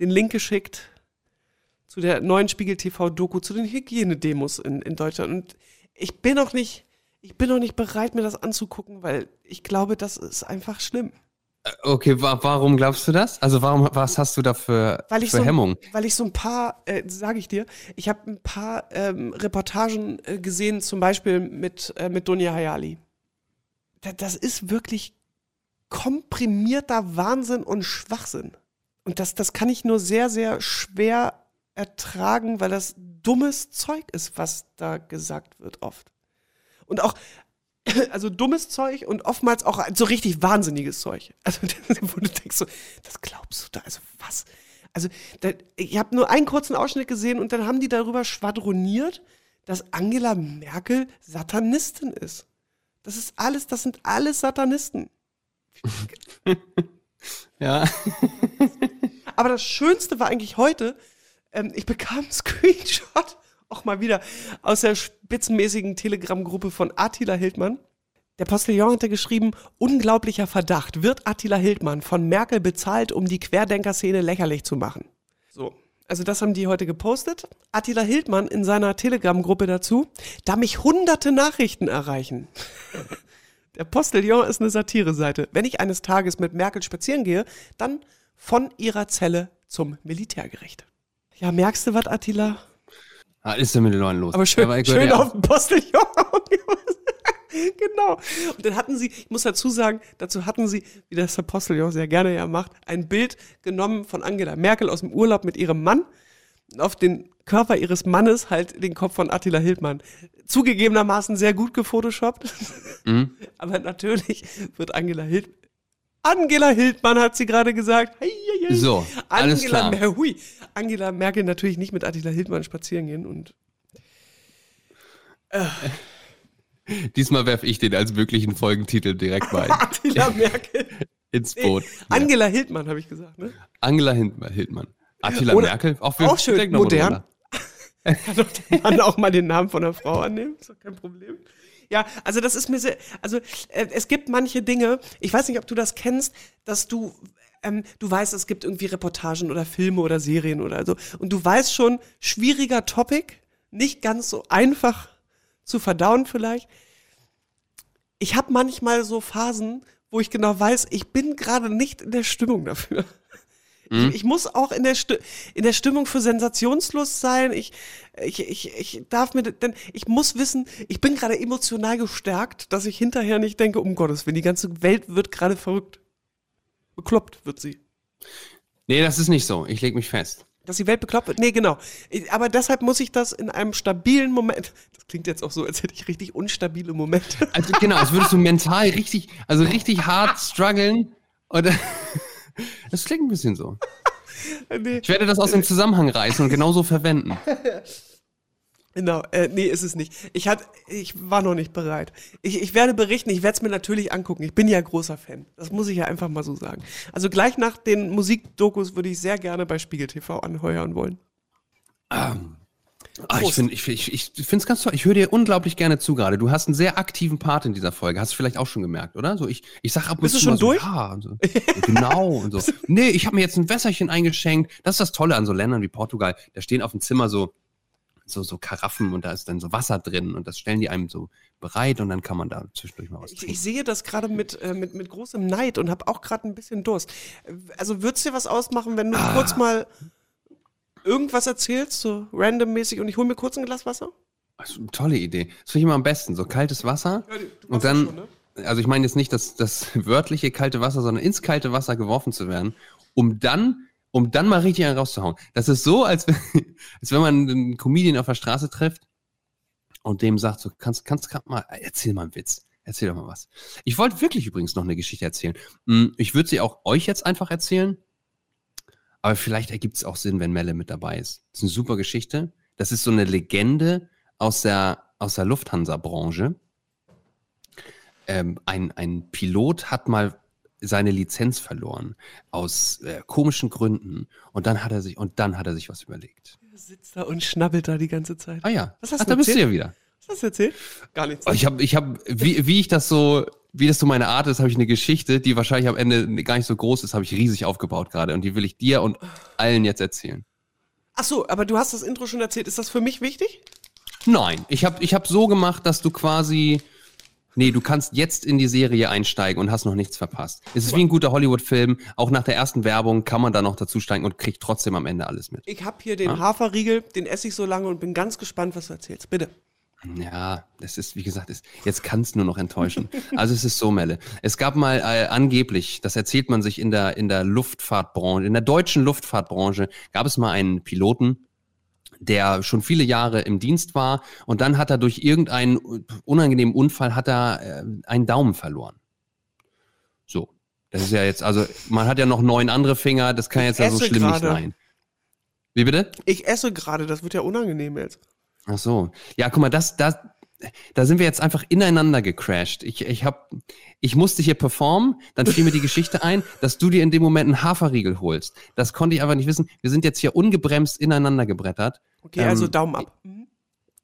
Speaker 2: den Link geschickt zu der neuen Spiegel TV-Doku, zu den Hygienedemos in, in Deutschland. Und ich bin noch nicht ich bin noch nicht bereit, mir das anzugucken, weil ich glaube, das ist einfach schlimm.
Speaker 3: Okay, wa warum glaubst du das? Also warum, was hast du da für,
Speaker 2: Weil ich
Speaker 3: für
Speaker 2: so,
Speaker 3: Hemmung?
Speaker 2: Weil ich so ein paar, äh, sage ich dir, ich habe ein paar ähm, Reportagen äh, gesehen, zum Beispiel mit, äh, mit Dunja Hayali. Da, das ist wirklich komprimierter Wahnsinn und Schwachsinn. Und das, das kann ich nur sehr, sehr schwer ertragen, weil das dummes Zeug ist, was da gesagt wird oft. Und auch, [LAUGHS] also dummes Zeug und oftmals auch so richtig wahnsinniges Zeug. Also [LAUGHS] wo du denkst so, das glaubst du da, also was? Also da, ich habe nur einen kurzen Ausschnitt gesehen und dann haben die darüber schwadroniert, dass Angela Merkel Satanistin ist. Das ist alles, das sind alles Satanisten. [LAUGHS]
Speaker 3: Ja.
Speaker 2: Aber das Schönste war eigentlich heute, ähm, ich bekam einen Screenshot, [LAUGHS] auch mal wieder, aus der spitzenmäßigen Telegram-Gruppe von Attila Hildmann. Der Postillon hatte geschrieben, unglaublicher Verdacht, wird Attila Hildmann von Merkel bezahlt, um die Querdenker-Szene lächerlich zu machen? So, also das haben die heute gepostet. Attila Hildmann in seiner Telegram-Gruppe dazu, da mich hunderte Nachrichten erreichen. [LAUGHS] Der Postillon ist eine Satireseite. Wenn ich eines Tages mit Merkel spazieren gehe, dann von ihrer Zelle zum Militärgericht. Ja, merkst du was, Attila?
Speaker 3: Ah, ist denn mit den Leuten los?
Speaker 2: Aber schön,
Speaker 3: Aber
Speaker 2: schön
Speaker 3: ja
Speaker 2: auf dem Postillon. [LAUGHS] genau. Und dann hatten sie, ich muss dazu sagen, dazu hatten sie, wie das der Postillon sehr gerne ja macht, ein Bild genommen von Angela Merkel aus dem Urlaub mit ihrem Mann. Auf den Körper ihres Mannes halt den Kopf von Attila Hildmann. Zugegebenermaßen sehr gut gefotoshoppt.
Speaker 3: Mhm. [LAUGHS]
Speaker 2: Aber natürlich wird Angela Hild Angela Hildmann hat sie gerade gesagt. Hei, hei.
Speaker 3: So, alles
Speaker 2: Angela,
Speaker 3: klar.
Speaker 2: Hui. Angela Merkel natürlich nicht mit Attila Hildmann spazieren gehen und
Speaker 3: Diesmal werfe ich den als möglichen Folgentitel direkt mal [LAUGHS]
Speaker 2: Attila Merkel. [LAUGHS]
Speaker 3: ins
Speaker 2: Nee,
Speaker 3: Boot. Ja.
Speaker 2: Angela Hildmann habe ich gesagt, ne?
Speaker 3: Angela Hildmann. Attila
Speaker 2: Oder-
Speaker 3: Merkel. Auch,
Speaker 2: auch schön, modern. Kann [LAUGHS] Mann auch mal den Namen von einer Frau annehmen, ist doch kein Problem. Ja, also das ist mir sehr, also äh, es gibt manche Dinge, ich weiß nicht, ob du das kennst, dass du, ähm, du weißt, es gibt irgendwie Reportagen oder Filme oder Serien oder so und du weißt schon, schwieriger Topic, nicht ganz so einfach zu verdauen vielleicht. Ich habe manchmal so Phasen, wo ich genau weiß, ich bin gerade nicht in der Stimmung dafür. Ich, ich muss auch in der, Sti in der Stimmung für Sensationslust sein. Ich, ich, ich, ich darf mir, denn ich muss wissen, ich bin gerade emotional gestärkt, dass ich hinterher nicht denke, um Gottes Willen, die ganze Welt wird gerade verrückt. Bekloppt wird sie.
Speaker 3: Nee, das ist nicht so. Ich lege mich fest.
Speaker 2: Dass die Welt bekloppt wird? Nee, genau. Aber deshalb muss ich das in einem stabilen Moment, [LAUGHS] das klingt jetzt auch so, als hätte ich richtig unstabile Momente.
Speaker 3: Also genau, als würdest du mental richtig, also richtig hart strugglen. Und [LAUGHS] das klingt ein bisschen so. [LAUGHS]
Speaker 2: nee,
Speaker 3: Ich werde das aus dem Zusammenhang reißen und genauso verwenden. [LAUGHS]
Speaker 2: Genau, äh, nee, ist es nicht. Ich, hat, ich war noch nicht bereit. Ich, ich werde berichten, ich werde es mir natürlich angucken. Ich bin ja großer Fan. Das muss ich ja einfach mal so sagen. Also gleich nach den Musikdokus würde ich sehr gerne bei Spiegel TV anheuern wollen.
Speaker 3: Ah, ich finde ich, ich, ich es ganz toll. Ich höre dir unglaublich gerne zu gerade. Du hast einen sehr aktiven Part in dieser Folge. Hast du vielleicht auch schon gemerkt, oder? So ich ich sag ab und
Speaker 2: Bist du
Speaker 3: zu
Speaker 2: schon
Speaker 3: so,
Speaker 2: durch?
Speaker 3: Ja, und so. genau und so. [LAUGHS] Nee, ich habe mir jetzt ein Wässerchen eingeschenkt. Das ist das Tolle an so Ländern wie Portugal. Da stehen auf dem Zimmer so so so Karaffen und da ist dann so Wasser drin und das stellen die einem so bereit und dann kann man da zwischendurch mal was
Speaker 2: Ich,
Speaker 3: trinken.
Speaker 2: ich sehe das gerade mit, äh, mit, mit großem Neid und habe auch gerade ein bisschen Durst. Also würdest dir was ausmachen, wenn du
Speaker 3: Ah.
Speaker 2: kurz mal irgendwas erzählst, so randommäßig und ich hole mir kurz ein Glas Wasser?
Speaker 3: Also, tolle Idee. Das finde ich immer am besten. So kaltes Wasser.
Speaker 2: Ja,
Speaker 3: und
Speaker 2: das
Speaker 3: dann,
Speaker 2: schon, ne?
Speaker 3: also ich meine jetzt nicht das, das wörtliche kalte Wasser, sondern ins kalte Wasser geworfen zu werden, um dann, um dann mal richtig einen rauszuhauen. Das ist so, als, wenn- [LAUGHS] als wenn man einen Comedian auf der Straße trifft und dem sagt, so, kannst, kannst grad mal, erzähl mal einen Witz. Erzähl doch mal was. Ich wollte wirklich übrigens noch eine Geschichte erzählen. Hm, Ich würde sie auch euch jetzt einfach erzählen. Aber vielleicht ergibt es auch Sinn, wenn Melle mit dabei ist. Das ist eine super Geschichte. Das ist so eine Legende aus der, aus der Lufthansa-Branche. Ähm, ein, ein Pilot hat mal seine Lizenz verloren aus äh, komischen Gründen und dann hat er sich und dann hat er sich was überlegt.
Speaker 2: Er sitzt da und schnabbelt da die ganze Zeit.
Speaker 3: Ah ja,
Speaker 2: Was hast
Speaker 3: Ach,
Speaker 2: du
Speaker 3: da bist du
Speaker 2: erzählt?
Speaker 3: ja wieder.
Speaker 2: Was hast du erzählt? Gar nichts.
Speaker 3: Oh, Ich habe, ich habe, wie, wie ich das so, wie das so meine Art ist, habe ich eine Geschichte, die wahrscheinlich am Ende gar nicht so groß ist, habe ich riesig aufgebaut gerade und die will ich dir und allen jetzt erzählen.
Speaker 2: Ach so, aber du hast das Intro schon erzählt. Ist das für mich wichtig?
Speaker 3: Nein, ich habe ich hab so gemacht, dass du quasi Nee, du kannst jetzt in die Serie einsteigen und hast noch nichts verpasst. Es ist wie ein guter Hollywood-Film. Auch nach der ersten Werbung kann man da noch dazu steigen und kriegt trotzdem am Ende alles mit.
Speaker 2: Ich habe hier den ja? Haferriegel, den esse ich so lange und bin ganz gespannt, was du erzählst. Bitte.
Speaker 3: Ja, das ist, wie gesagt, ist, jetzt kann es nur noch enttäuschen. Also es ist so, Melle. Es gab mal äh, angeblich, das erzählt man sich in der, in der Luftfahrtbranche, in der deutschen Luftfahrtbranche, gab es mal einen Piloten, der schon viele Jahre im Dienst war und dann hat er durch irgendeinen unangenehmen Unfall hat er äh, einen Daumen verloren. So, das ist ja jetzt, also man hat ja noch neun andere Finger, das kann ich jetzt ja so schlimm grade. nicht sein. Wie bitte?
Speaker 2: Ich esse gerade, das wird ja unangenehm jetzt.
Speaker 3: Ach so. Ja, guck mal, das, das, da sind wir jetzt einfach ineinander gecrashed. Ich, ich, hab, ich musste hier performen, dann fiel mir die Geschichte [LAUGHS] ein, dass du dir in dem Moment einen Haferriegel holst. Das konnte ich einfach nicht wissen. Wir sind jetzt hier ungebremst ineinander gebrettert.
Speaker 2: Okay, also ähm, also Daumen ab.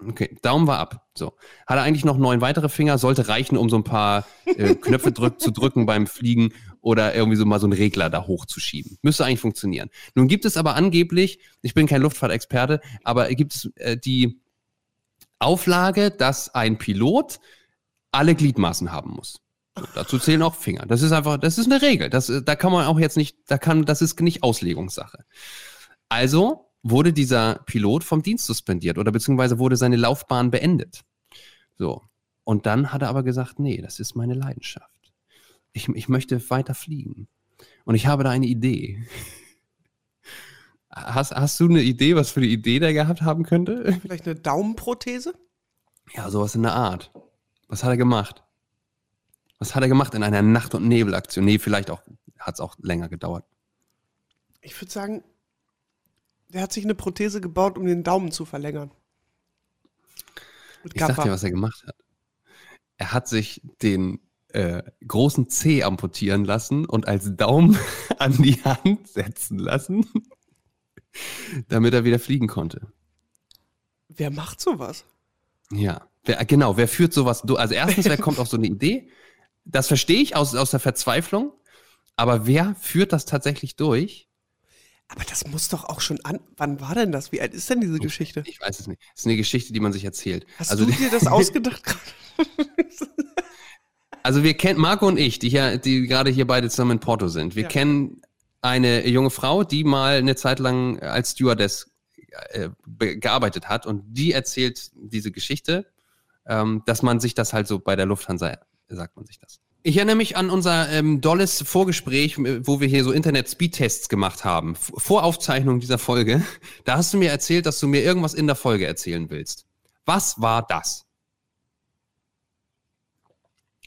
Speaker 3: Okay, Daumen war ab. So. Hat er eigentlich noch neun weitere Finger, sollte reichen, um so ein paar äh, Knöpfe drück, zu drücken beim Fliegen oder irgendwie so mal so einen Regler da hochzuschieben. Müsste eigentlich funktionieren. Nun gibt es aber angeblich, ich bin kein Luftfahrtexperte, aber gibt es äh, die Auflage, dass ein Pilot alle Gliedmaßen haben muss. So, dazu zählen auch Finger. Das ist einfach, das ist eine Regel. Das, da kann man auch jetzt nicht, da kann, das ist nicht Auslegungssache. Also wurde dieser Pilot vom Dienst suspendiert oder beziehungsweise wurde seine Laufbahn beendet. So. Und dann hat er aber gesagt, nee, das ist meine Leidenschaft. Ich, ich möchte weiter fliegen. Und ich habe da eine Idee. Hast, hast du eine Idee, was für eine Idee der gehabt haben könnte?
Speaker 2: Vielleicht eine Daumenprothese?
Speaker 3: Ja, sowas in der Art. Was hat er gemacht? Was hat er gemacht in einer Nacht- und Nebelaktion? Nee, vielleicht auch, hat es auch länger gedauert.
Speaker 2: Ich würde sagen, der hat sich eine Prothese gebaut, um den Daumen zu verlängern.
Speaker 3: ich sag dir, was er gemacht hat. Er hat sich den äh, großen C amputieren lassen und als Daumen [LAUGHS] an die Hand setzen lassen [LAUGHS] damit er wieder fliegen konnte.
Speaker 2: Wer macht sowas?
Speaker 3: Ja, wer, genau, wer führt sowas durch? Also erstens, wer kommt auf so eine Idee? Das verstehe ich aus, aus der Verzweiflung, aber wer führt das tatsächlich durch?
Speaker 2: Aber das muss doch auch schon an. Wann war denn das? Wie alt ist denn diese Geschichte?
Speaker 3: Ich weiß es nicht. Es ist eine Geschichte, die man sich erzählt.
Speaker 2: Hast also, du dir das ausgedacht [LAUGHS]
Speaker 3: Also wir kennen Marco und ich, die hier, die gerade hier beide zusammen in Porto sind. Wir ja. kennen eine junge Frau, die mal eine Zeit lang als Stewardess äh, gearbeitet hat und die erzählt diese Geschichte, ähm, dass man sich das halt so bei der Lufthansa sagt man sich das. Ich erinnere mich an unser ähm, dolles Vorgespräch, wo wir hier so Internet-Speedtests gemacht haben, vor Aufzeichnung dieser Folge. Da hast du mir erzählt, dass du mir irgendwas in der Folge erzählen willst. Was war das?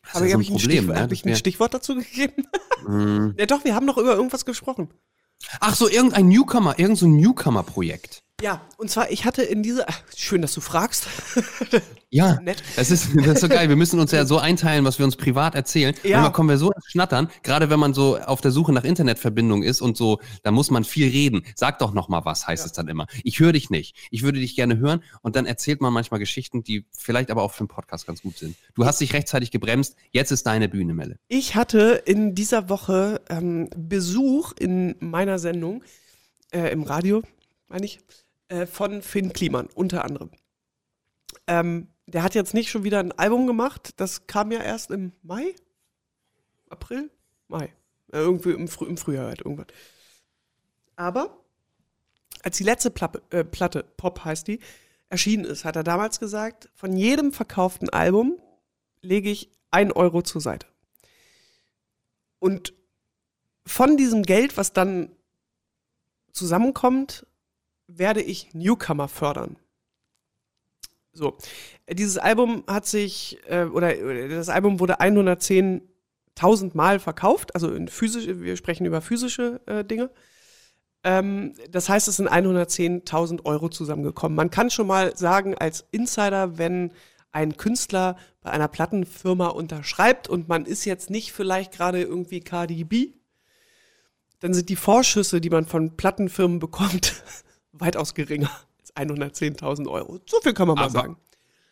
Speaker 2: Das Aber ja so ein ich, Problem, ein, ne? ich ein Stichwort dazu gegeben? Mm. [LAUGHS] ja doch, wir haben noch über irgendwas gesprochen.
Speaker 3: Ach so, irgendein Newcomer, irgendein so Newcomer-Projekt.
Speaker 2: Ja, und zwar, ich hatte in dieser. Schön, dass du fragst. [LAUGHS]
Speaker 3: Ja, nett. Das ist, das ist so geil. Wir müssen uns ja so einteilen, was wir uns privat erzählen. Ja. Manchmal kommen wir so ins Schnattern, gerade wenn man so auf der Suche nach Internetverbindung ist und so, da muss man viel reden. Sag doch noch mal was, heißt ja. es dann immer. Ich höre dich nicht. Ich würde dich gerne hören und dann erzählt man manchmal Geschichten, die vielleicht aber auch für den Podcast ganz gut sind. Du hast dich rechtzeitig gebremst. Jetzt ist deine Bühne, Melle.
Speaker 2: Ich hatte in dieser Woche ähm, Besuch in meiner Sendung äh, im Radio, meine ich äh, von Finn Kliman, unter anderem. Ähm, der hat jetzt nicht schon wieder ein Album gemacht, das kam ja erst im Mai? April? Mai. Äh, irgendwie im, Früh, im Frühjahr halt irgendwann. Aber als die letzte Platte, äh, Platte, Pop heißt die, erschienen ist, hat er damals gesagt, von jedem verkauften Album lege ich ein Euro zur Seite. Und von diesem Geld, was dann zusammenkommt, werde ich Newcomer fördern. So, dieses Album hat sich, äh, oder, das Album wurde 110.000 Mal verkauft, also in physisch, wir sprechen über physische äh, Dinge. Ähm, das heißt, es sind 110.000 Euro zusammengekommen. Man kann schon mal sagen, als Insider, wenn ein Künstler bei einer Plattenfirma unterschreibt und man ist jetzt nicht vielleicht gerade irgendwie KDB, dann sind die Vorschüsse, die man von Plattenfirmen bekommt, [LAUGHS] weitaus geringer als 110.000 Euro. So viel kann man mal sagen.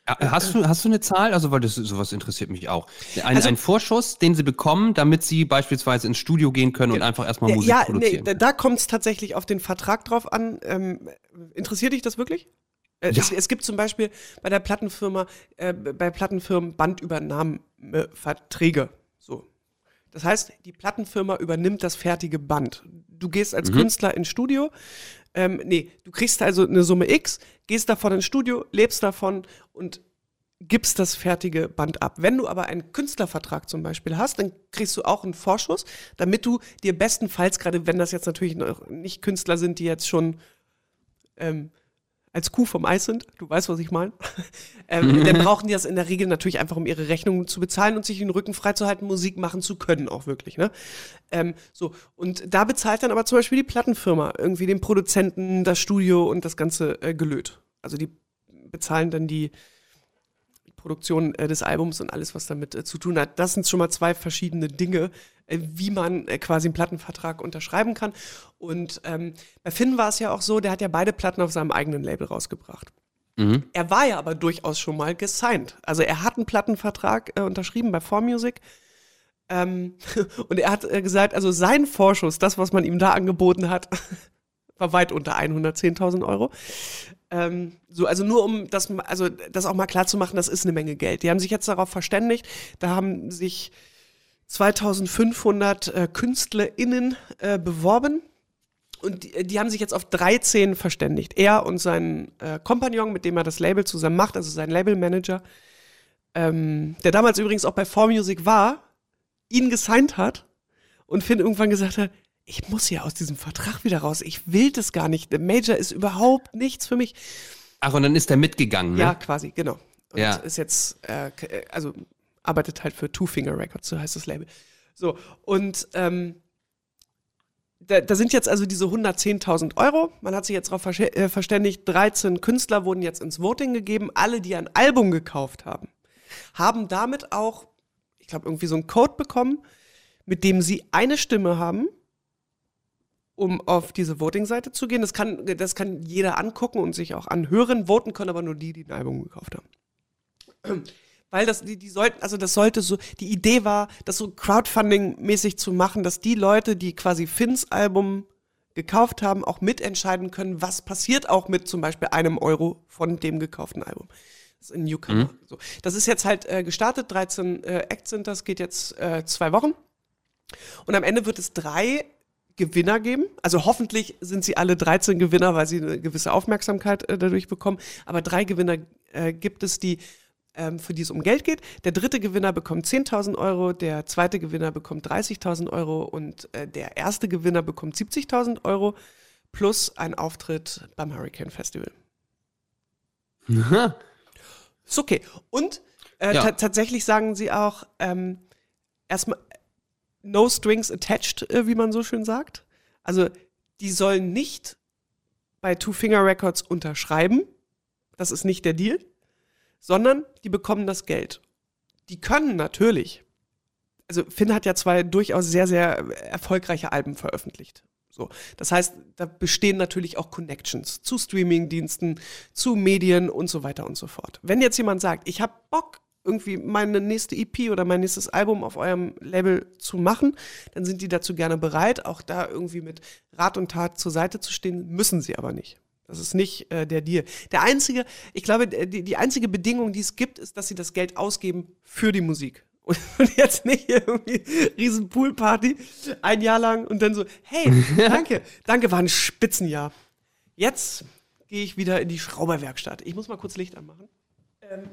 Speaker 3: Hast du, hast du eine Zahl? Also, weil das sowas interessiert mich auch. Ein, also, ein Vorschuss, den sie bekommen, damit sie beispielsweise ins Studio gehen können und einfach erstmal Musik ja, produzieren.
Speaker 2: Nee, da kommt es tatsächlich auf den Vertrag drauf an. Ähm, interessiert dich das wirklich? Äh,
Speaker 3: Ja.
Speaker 2: es, es gibt zum Beispiel bei der Plattenfirma, äh, bei Plattenfirmen Bandübernahmeverträge. So. Das heißt, die Plattenfirma übernimmt das fertige Band. Du gehst als Künstler ins Studio, ähm, nee, du kriegst also eine Summe X, gehst davon ins Studio, lebst davon und gibst das fertige Band ab. Wenn du aber einen Künstlervertrag zum Beispiel hast, dann kriegst du auch einen Vorschuss, damit du dir bestenfalls, gerade wenn das jetzt natürlich noch nicht Künstler sind, die jetzt schon ähm, als Kuh vom Eis sind, du weißt, was ich meine, [LAUGHS] ähm, [LAUGHS] dann brauchen die das in der Regel natürlich einfach, um ihre Rechnungen zu bezahlen und sich den Rücken freizuhalten, Musik machen zu können, auch wirklich. Ne? Ähm, so, und da bezahlt dann aber zum Beispiel die Plattenfirma irgendwie den Produzenten, das Studio und das ganze äh, Gelöt. Also die bezahlen dann die Produktion äh, des Albums und alles, was damit äh, zu tun hat. Das sind schon mal zwei verschiedene Dinge, äh, wie man quasi einen Plattenvertrag unterschreiben kann. Und ähm, bei Finn war es ja auch so, der hat ja beide Platten auf seinem eigenen Label rausgebracht.
Speaker 3: Mhm.
Speaker 2: Er war ja aber durchaus schon mal gesigned. Also er hat einen Plattenvertrag äh, unterschrieben bei 4Music. Ähm, [LAUGHS] und er hat äh, gesagt, also sein Vorschuss, das, was man ihm da angeboten hat, [LAUGHS] war weit unter 110.000 Euro. Ähm, so, also nur um das, also das auch mal klar zu machen, das ist eine Menge Geld. Die haben sich jetzt darauf verständigt, da haben sich 2500 äh, KünstlerInnen äh, beworben und die, die haben sich jetzt auf 13 verständigt. Er und sein äh, Kompagnon, mit dem er das Label zusammen macht, also sein Labelmanager, ähm, der damals übrigens auch bei 4Music war, ihn gesigned hat und Finn irgendwann gesagt hat, ich muss hier aus diesem Vertrag wieder raus. Ich will das gar nicht. Der Major ist überhaupt nichts für mich.
Speaker 3: Ach, und dann ist er mitgegangen, ne?
Speaker 2: Ja, quasi, genau. Und
Speaker 3: Ja.
Speaker 2: ist jetzt, äh, also arbeitet halt für Two Finger Records, so heißt das Label. So, und ähm, da, da sind jetzt also diese 110.000 Euro. Man hat sich jetzt darauf äh, verständigt, 13 Künstler wurden jetzt ins Voting gegeben. Alle, die ein Album gekauft haben, haben damit auch, ich glaube, irgendwie so einen Code bekommen, mit dem sie eine Stimme haben, um auf diese Voting-Seite zu gehen. Das kann, das kann jeder angucken und sich auch anhören. Voten können aber nur die, die ein Album gekauft haben. [CLEARS THROAT] Weil das, die, die sollten, also das sollte so, die Idee war, das so Crowdfunding-mäßig zu machen, dass die Leute, die quasi Finns Album gekauft haben, auch mitentscheiden können, was passiert auch mit zum Beispiel einem Euro von dem gekauften Album. Das ist in Newcomer. So. Das ist jetzt halt äh, gestartet, 13 äh, Acts sind das, geht jetzt äh, zwei Wochen. Und am Ende wird es drei Gewinner geben. Also hoffentlich sind sie alle 13 Gewinner, weil sie eine gewisse Aufmerksamkeit äh, dadurch bekommen. Aber drei Gewinner äh, gibt es, die ähm, für die es um Geld geht. Der dritte Gewinner bekommt 10.000 Euro, der zweite Gewinner bekommt 30.000 Euro und äh, der erste Gewinner bekommt 70.000 Euro plus ein Auftritt beim Hurricane Festival. Ist okay. Und äh,
Speaker 3: Ja.
Speaker 2: ta tatsächlich sagen sie auch ähm, erstmal no strings attached, äh, wie man so schön sagt. Also die sollen nicht bei Two Finger Records unterschreiben. Das ist nicht der Deal, sondern die bekommen das Geld. Die können natürlich. Also Finn hat ja zwei durchaus sehr, sehr erfolgreiche Alben veröffentlicht. So. Das heißt, da bestehen natürlich auch Connections zu Streamingdiensten, zu Medien und so weiter und so fort. Wenn jetzt jemand sagt, ich habe Bock, irgendwie meine nächste EP oder mein nächstes Album auf eurem Label zu machen, dann sind die dazu gerne bereit, auch da irgendwie mit Rat und Tat zur Seite zu stehen, müssen sie aber nicht. Das ist nicht äh, der Deal. Der einzige, ich glaube, die, die einzige Bedingung, die es gibt, ist, dass sie das Geld ausgeben für die Musik. [LAUGHS] Und jetzt nicht irgendwie riesen Poolparty ein Jahr lang und dann so, hey, [LAUGHS] danke, danke, war ein Spitzenjahr. Jetzt gehe ich wieder in die Schrauberwerkstatt. Ich muss mal kurz Licht anmachen. Ähm,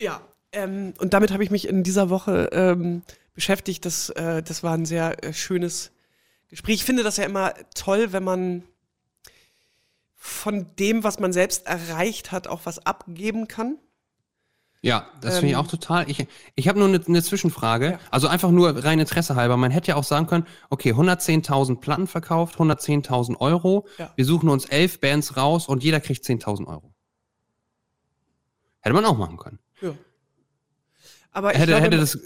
Speaker 2: ja, ähm, und damit habe ich mich in dieser Woche ähm, beschäftigt. Das, äh, das war ein sehr äh, schönes Gespräch. Ich finde das ja immer toll, wenn man von dem, was man selbst erreicht hat, auch was abgeben kann.
Speaker 3: Ja, das finde ich
Speaker 2: Ähm,
Speaker 3: auch total. Ich, ich habe nur eine ne Zwischenfrage.
Speaker 2: Ja.
Speaker 3: Also einfach nur rein Interesse halber. Man hätte ja auch sagen können, okay, 110.000 Platten verkauft, 110.000 Euro.
Speaker 2: Ja.
Speaker 3: Wir suchen uns elf Bands raus und jeder kriegt 10.000 Euro. Hätte man auch machen können.
Speaker 2: Aber ich
Speaker 3: Hätte,
Speaker 2: glaube,
Speaker 3: hätte das.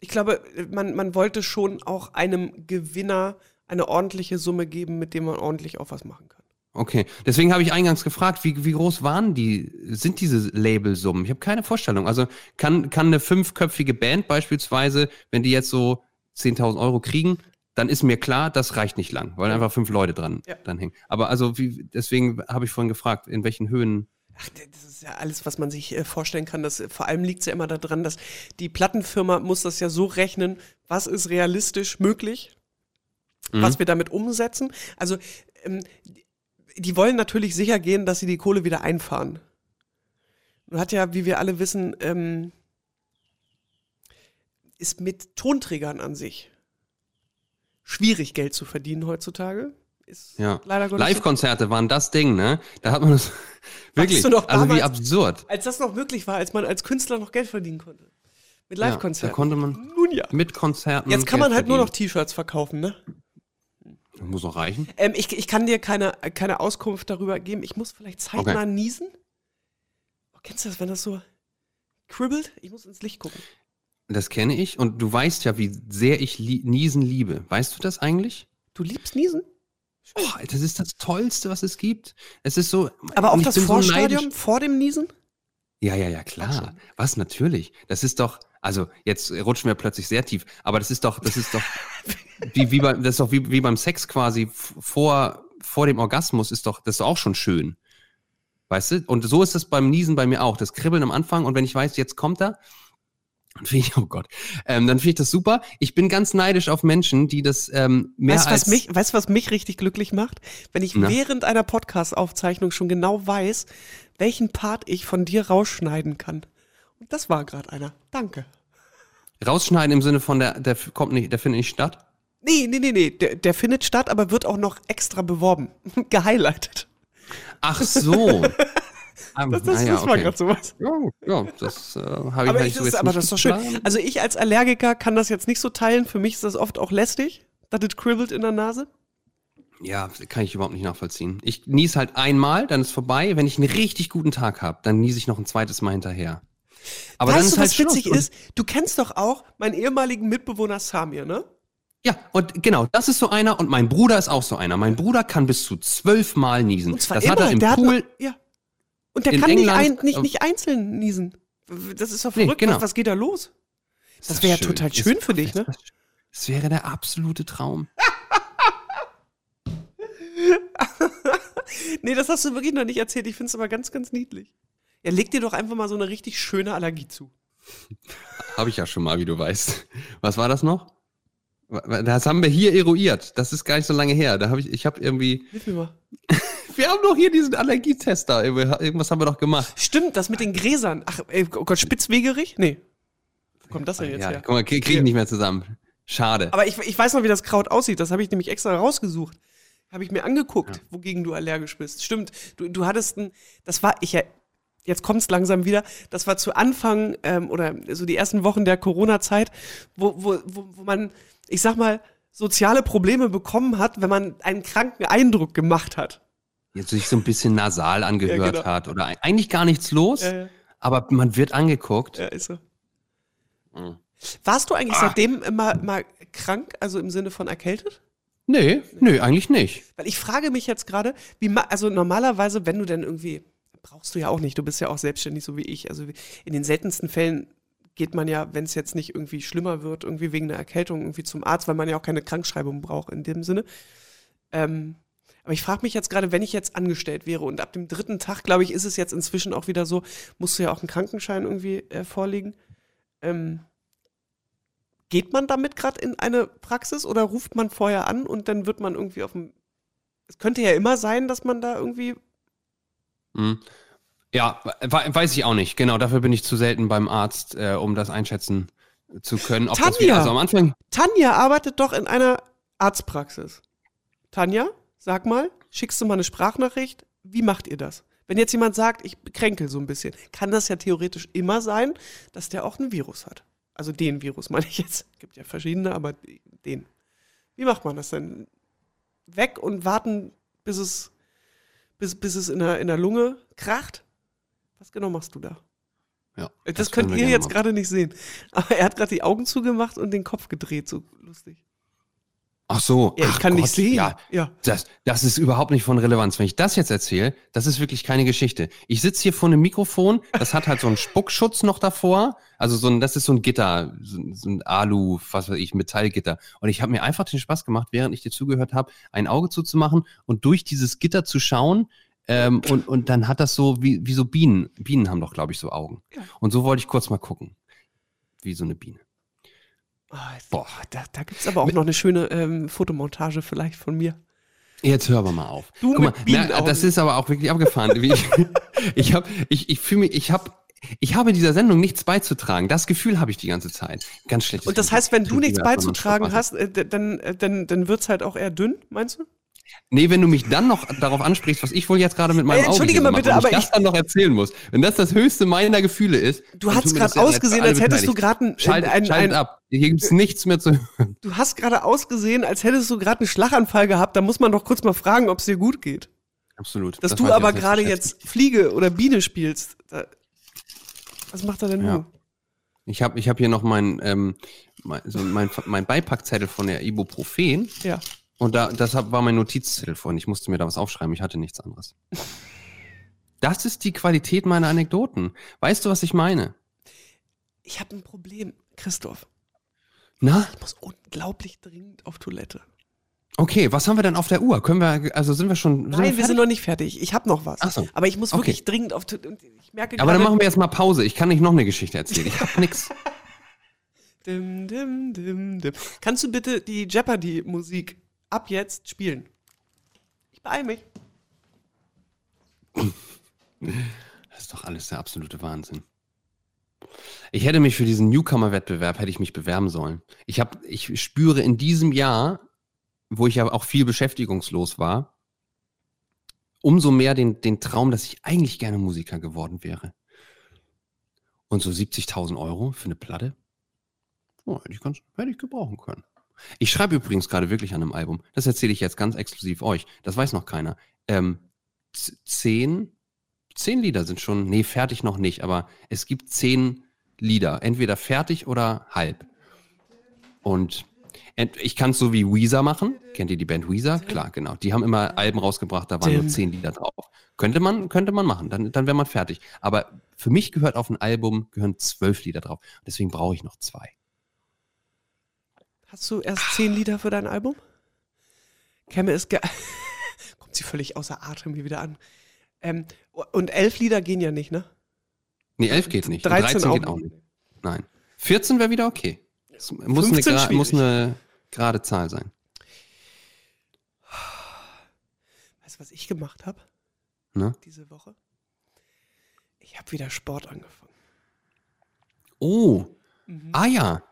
Speaker 2: ich glaube man, man wollte schon auch einem Gewinner eine ordentliche Summe geben, mit dem man ordentlich auch was machen kann.
Speaker 3: Okay, deswegen habe ich eingangs gefragt, wie, wie groß waren die, sind diese Labelsummen? Ich habe keine Vorstellung. Also kann, kann eine fünfköpfige Band beispielsweise, wenn die jetzt so 10.000 Euro kriegen, dann ist mir klar, das reicht nicht lang, weil einfach fünf Leute dran,
Speaker 2: Ja.
Speaker 3: dran hängen. Aber also, wie, deswegen habe ich vorhin gefragt, in welchen Höhen.
Speaker 2: Ach, das ist ja alles, was man sich äh, vorstellen kann. Das, vor allem liegt es ja immer daran, dass die Plattenfirma muss das ja so rechnen, was ist realistisch möglich,
Speaker 3: Mhm.
Speaker 2: was wir damit umsetzen. Also ähm, die- die wollen natürlich sicher gehen, dass sie die Kohle wieder einfahren. Nun hat ja, wie wir alle wissen, ähm, ist mit Tonträgern an sich schwierig, Geld zu verdienen heutzutage. Ist
Speaker 3: Ja.
Speaker 2: leider Gottes.
Speaker 3: Live-Konzerte waren das Ding, ne? Da hat man das [LAUGHS] wirklich, also wie
Speaker 2: damals-
Speaker 3: absurd.
Speaker 2: Als das noch möglich war, als man als Künstler noch Geld verdienen konnte. Mit
Speaker 3: Ja, da
Speaker 2: Live-Konzerten.
Speaker 3: konnte man
Speaker 2: Nun ja.
Speaker 3: mit Konzerten.
Speaker 2: Jetzt kann man
Speaker 3: Geld
Speaker 2: halt nur noch
Speaker 3: verdienen.
Speaker 2: T-Shirts verkaufen, ne?
Speaker 3: Das muss noch reichen.
Speaker 2: Ähm, ich, ich kann dir keine, keine Auskunft darüber geben. Ich muss vielleicht zeitnah
Speaker 3: Okay.
Speaker 2: niesen. Oh, kennst du das, wenn das so kribbelt? Ich muss ins Licht gucken.
Speaker 3: Das kenne ich und du weißt ja, wie sehr ich li Niesen liebe. Weißt du das eigentlich?
Speaker 2: Du liebst Niesen?
Speaker 3: Oh, das ist das Tollste, was es gibt. Es ist so.
Speaker 2: Aber
Speaker 3: ich
Speaker 2: das
Speaker 3: so
Speaker 2: Vorstadium
Speaker 3: neidisch.
Speaker 2: vor dem Niesen?
Speaker 3: Ja, ja, ja, klar. Was natürlich. Das ist doch, also jetzt rutschen wir plötzlich sehr tief, aber das ist doch, das ist doch [LAUGHS] wie, wie bei, das ist doch wie, wie beim Sex quasi vor, vor dem Orgasmus ist doch, das ist doch auch schon schön. Weißt du? Und so ist das beim Niesen bei mir auch. Das Kribbeln am Anfang und wenn ich weiß, jetzt kommt er, ich, [LAUGHS] oh Gott, ähm, dann finde ich das super. Ich bin ganz neidisch auf Menschen, die das ähm, mehr
Speaker 2: Weißt du,
Speaker 3: als
Speaker 2: was mich, weißt, du, was mich richtig glücklich macht? Wenn ich
Speaker 3: Na?
Speaker 2: während einer Podcast-Aufzeichnung schon genau weiß, welchen Part ich von dir rausschneiden kann. Und das war gerade einer. Danke.
Speaker 3: rausschneiden im Sinne von der, der kommt nicht, der findet nicht statt.
Speaker 2: Nee, nee, nee, nee. Der, der findet statt, aber wird auch noch extra beworben. [LAUGHS] Gehighlightet.
Speaker 3: Ach so. [LAUGHS]
Speaker 2: Das, das,
Speaker 3: ah ja,
Speaker 2: das war
Speaker 3: okay.
Speaker 2: gerade sowas.
Speaker 3: Ja, ja, das äh, habe ich,
Speaker 2: Aber, ich
Speaker 3: so
Speaker 2: das,
Speaker 3: jetzt
Speaker 2: aber das ist doch schön. Also ich als Allergiker kann das jetzt nicht so teilen. Für mich ist das oft auch lästig, dass es kribbelt in der Nase.
Speaker 3: Ja, kann ich überhaupt nicht nachvollziehen. Ich nies halt einmal, dann ist vorbei. Wenn ich einen richtig guten Tag habe, dann niese ich noch ein zweites Mal hinterher. Aber dann
Speaker 2: weißt
Speaker 3: ist
Speaker 2: du,
Speaker 3: halt
Speaker 2: was witzig
Speaker 3: Schluss.
Speaker 2: ist? Du kennst doch auch meinen ehemaligen Mitbewohner Samir, ne?
Speaker 3: Ja, und genau, das ist so einer und mein Bruder ist auch so einer. Mein Bruder kann bis zu zwölf Mal niesen.
Speaker 2: Und zwar
Speaker 3: das
Speaker 2: immer.
Speaker 3: hat er im
Speaker 2: der
Speaker 3: Pool.
Speaker 2: Hat, ja. Und der
Speaker 3: in
Speaker 2: kann
Speaker 3: England-
Speaker 2: nicht, ein, nicht,
Speaker 3: äh,
Speaker 2: nicht einzeln niesen. Das ist doch
Speaker 3: Nee,
Speaker 2: verrückt.
Speaker 3: genau.
Speaker 2: was, was geht da los?
Speaker 3: Ist
Speaker 2: Das wäre ja
Speaker 3: schön.
Speaker 2: total
Speaker 3: Ist-
Speaker 2: schön für dich, ne?
Speaker 3: Das, das wäre der absolute Traum. [LAUGHS]
Speaker 2: Nee, das hast du wirklich noch nicht erzählt. Ich finde es aber ganz, ganz niedlich. Ja, leg dir doch einfach mal so eine richtig schöne Allergie zu. [LAUGHS]
Speaker 3: Habe ich ja schon mal, wie du weißt. Was war das noch? Das haben wir hier eruiert. Das ist gar nicht so lange her. Da habe ich, ich habe irgendwie,
Speaker 2: Hilf mir mal. [LAUGHS]
Speaker 3: wir haben doch hier diesen Allergietest da. Irgendwas haben wir doch gemacht.
Speaker 2: Stimmt, das mit den Gräsern. Ach, ey, oh Gott, Spitzwegerich? Nee. Wo kommt das denn jetzt
Speaker 3: ja,
Speaker 2: her?
Speaker 3: guck mal, krieg krieg ich nicht mehr zusammen. Schade.
Speaker 2: Aber ich, ich weiß noch, wie das Kraut aussieht. Das habe ich nämlich extra rausgesucht. Habe ich mir angeguckt, wogegen du allergisch bist. Stimmt, du, du hattest ein, das war, ich, jetzt kommt es langsam wieder, das war zu Anfang ähm, oder so die ersten Wochen der Corona-Zeit, wo, wo, wo, wo man, ich sag mal, soziale Probleme bekommen hat, wenn man einen kranken Eindruck gemacht hat.
Speaker 3: Jetzt sich so ein bisschen nasal angehört
Speaker 2: genau.
Speaker 3: hat oder ei- eigentlich gar nichts los,
Speaker 2: Ja, ja.
Speaker 3: aber man wird angeguckt.
Speaker 2: Ja, ist so.
Speaker 3: Mhm.
Speaker 2: Warst du eigentlich seitdem immer, immer krank, also im Sinne von erkältet?
Speaker 3: Nee, nee, eigentlich nicht.
Speaker 2: Weil ich frage mich jetzt gerade, wie also normalerweise, wenn du denn irgendwie, brauchst du ja auch nicht, du bist ja auch selbstständig, so wie ich. Also in den seltensten Fällen geht man ja, wenn es jetzt nicht irgendwie schlimmer wird, irgendwie wegen einer Erkältung irgendwie zum Arzt, weil man ja auch keine Krankschreibung braucht in dem Sinne. Ähm, aber ich frage mich jetzt gerade, wenn ich jetzt angestellt wäre und ab dem dritten Tag, glaube ich, ist es jetzt inzwischen auch wieder so, musst du ja auch einen Krankenschein irgendwie äh, vorlegen. Ähm, geht man damit gerade in eine Praxis oder ruft man vorher an und dann wird man irgendwie auf dem. Es könnte ja immer sein, dass man da irgendwie.
Speaker 3: Hm. Ja, we- weiß ich auch nicht. Genau, dafür bin ich zu selten beim Arzt, äh, um das einschätzen zu können. Ob das
Speaker 2: Tanja!
Speaker 3: wieder, also am Anfang,
Speaker 2: Tanja arbeitet doch in einer Arztpraxis. Tanja, sag mal, schickst du mal eine Sprachnachricht? Wie macht ihr das? Wenn jetzt jemand sagt, ich kränkel so ein bisschen, kann das ja theoretisch immer sein, dass der auch ein Virus hat. Also den Virus meine ich jetzt. Gibt ja verschiedene, aber den. Wie macht man das denn? Weg und warten, bis es, bis, bis es in der, in der Lunge kracht? Was genau machst du da?
Speaker 3: ja.
Speaker 2: Das,
Speaker 3: können
Speaker 2: könnt ihr jetzt gerade nicht sehen. Aber er hat gerade die Augen zugemacht und den Kopf gedreht, so lustig.
Speaker 3: Ach so.
Speaker 2: Ja, ich
Speaker 3: ach
Speaker 2: kann nicht
Speaker 3: Gott,
Speaker 2: sehen.
Speaker 3: Ja,
Speaker 2: Ja.
Speaker 3: Das, das ist überhaupt nicht von Relevanz. Wenn ich das jetzt erzähle, das ist wirklich keine Geschichte. Ich sitze hier vor einem Mikrofon, das hat halt so einen Spuckschutz noch davor. Also so ein, das ist so ein Gitter, so, ein- so ein Alu, was weiß ich, Metallgitter. Und ich habe mir einfach den Spaß gemacht, während ich dir zugehört habe, ein Auge zuzumachen und durch dieses Gitter zu schauen. Ähm, und, und dann hat das so, wie, wie so Bienen. Bienen haben doch, glaube ich, so Augen.
Speaker 2: Ja.
Speaker 3: Und so wollte ich kurz mal gucken. Wie so eine Biene.
Speaker 2: Jetzt-
Speaker 3: Boah.
Speaker 2: Da, da gibt es aber auch noch eine schöne ähm, Fotomontage vielleicht von mir.
Speaker 3: Jetzt hör aber mal auf.
Speaker 2: Du
Speaker 3: Guck mal,
Speaker 2: Bienenaugen.
Speaker 3: das ist aber auch wirklich abgefahren. [LAUGHS] Ich ich habe, ich, ich mich, ich habe, ich habe dieser Sendung nichts beizutragen. Das Gefühl habe ich die ganze Zeit. Ganz schlechtes
Speaker 2: Und das
Speaker 3: Gefühl.
Speaker 2: heißt, wenn du nichts beizutragen hast, äh, d- dann, äh, dann, dann wird es halt auch eher dünn, meinst du?
Speaker 3: Nee, wenn du mich dann noch darauf ansprichst, was ich wohl jetzt gerade mit meinem Auge
Speaker 2: entschuldige mal
Speaker 3: mache
Speaker 2: bitte,
Speaker 3: und
Speaker 2: aber
Speaker 3: ich das dann noch erzählen muss. Wenn das das höchste meiner Gefühle ist.
Speaker 2: Du hast gerade ausgesehen, als hättest du gerade ein,
Speaker 3: Schalt,
Speaker 2: ein, ein,
Speaker 3: ab. Hier gibt's nichts mehr zu hören.
Speaker 2: Du hast gerade ausgesehen, als hättest du gerade einen Schlaganfall gehabt. Da muss man doch kurz mal fragen, ob es dir gut geht.
Speaker 3: Absolut.
Speaker 2: Dass
Speaker 3: Das
Speaker 2: du aber gerade jetzt Fliege oder Biene spielst. Da, was macht er denn
Speaker 3: Ja.
Speaker 2: nun?
Speaker 3: Ich habe ich hab hier noch mein, ähm, mein, so mein, mein Beipackzettel von der Ibuprofen.
Speaker 2: Ja.
Speaker 3: Und da, das hab- war mein Notizzettel vorhin. Ich musste mir da was aufschreiben. Ich hatte nichts anderes. [LAUGHS] Das ist die Qualität meiner Anekdoten. Weißt du, was ich meine?
Speaker 2: Ich habe ein Problem, Christoph.
Speaker 3: Na?
Speaker 2: Ich muss unglaublich dringend auf Toilette.
Speaker 3: Okay, was haben wir denn auf der Uhr? Können wir, also sind wir schon. sind
Speaker 2: Nein, wir
Speaker 3: fertig?
Speaker 2: sind noch nicht fertig. Ich habe noch was.
Speaker 3: Ach so.
Speaker 2: Aber ich muss
Speaker 3: Okay.
Speaker 2: wirklich dringend auf Toilette. Ich merke
Speaker 3: Aber dann machen wir jetzt mal Pause. Ich kann nicht noch eine Geschichte erzählen. Ich hab [LAUGHS] nix.
Speaker 2: Dim, dim, dim, dim. Kannst du bitte die Jeopardy-Musik ab jetzt spielen? Ich beeil mich.
Speaker 3: Das ist doch alles der absolute Wahnsinn. Ich hätte mich für diesen Newcomer-Wettbewerb hätte ich mich bewerben sollen. Ich habe, ich spüre in diesem Jahr, wo ich ja auch viel beschäftigungslos war, umso mehr den, den Traum, dass ich eigentlich gerne Musiker geworden wäre. Und so 70.000 Euro für eine Platte, oh, hätte, ich ganz, hätte ich gebrauchen können. Ich schreibe übrigens gerade wirklich an einem Album. Das erzähle ich jetzt ganz exklusiv euch. Das weiß noch keiner. Ähm, zehn, zehn Lieder sind schon, nee, fertig noch nicht, aber es gibt zehn Lieder. Entweder fertig oder halb. Und ich kann es so wie Weezer machen. Kennt ihr die Band Weezer? Klar, genau. Die haben immer Alben rausgebracht, da waren
Speaker 2: Dim.
Speaker 3: nur zehn Lieder drauf. Könnte man, könnte man machen, dann, dann wäre man fertig. Aber für mich gehört auf ein Album, gehören zwölf Lieder drauf. Deswegen brauche ich noch zwei.
Speaker 2: Hast du erst zehn Lieder für dein Album? Käme es ge [LAUGHS] Kommt sie völlig außer Atem hier wieder an. Ähm, und elf Lieder gehen ja nicht, ne?
Speaker 3: Nee, elf geht nicht.
Speaker 2: 13
Speaker 3: 13, geht
Speaker 2: auch
Speaker 3: auch nicht. Nein. 14 wäre wieder okay. Es muss, eine,
Speaker 2: 15
Speaker 3: gra-
Speaker 2: schwierig.
Speaker 3: muss eine gerade Zahl sein.
Speaker 2: Weißt du, was ich gemacht habe
Speaker 3: Ne?
Speaker 2: diese Woche? Ich habe wieder Sport angefangen.
Speaker 3: Oh.
Speaker 2: Mhm.
Speaker 3: Ah ja.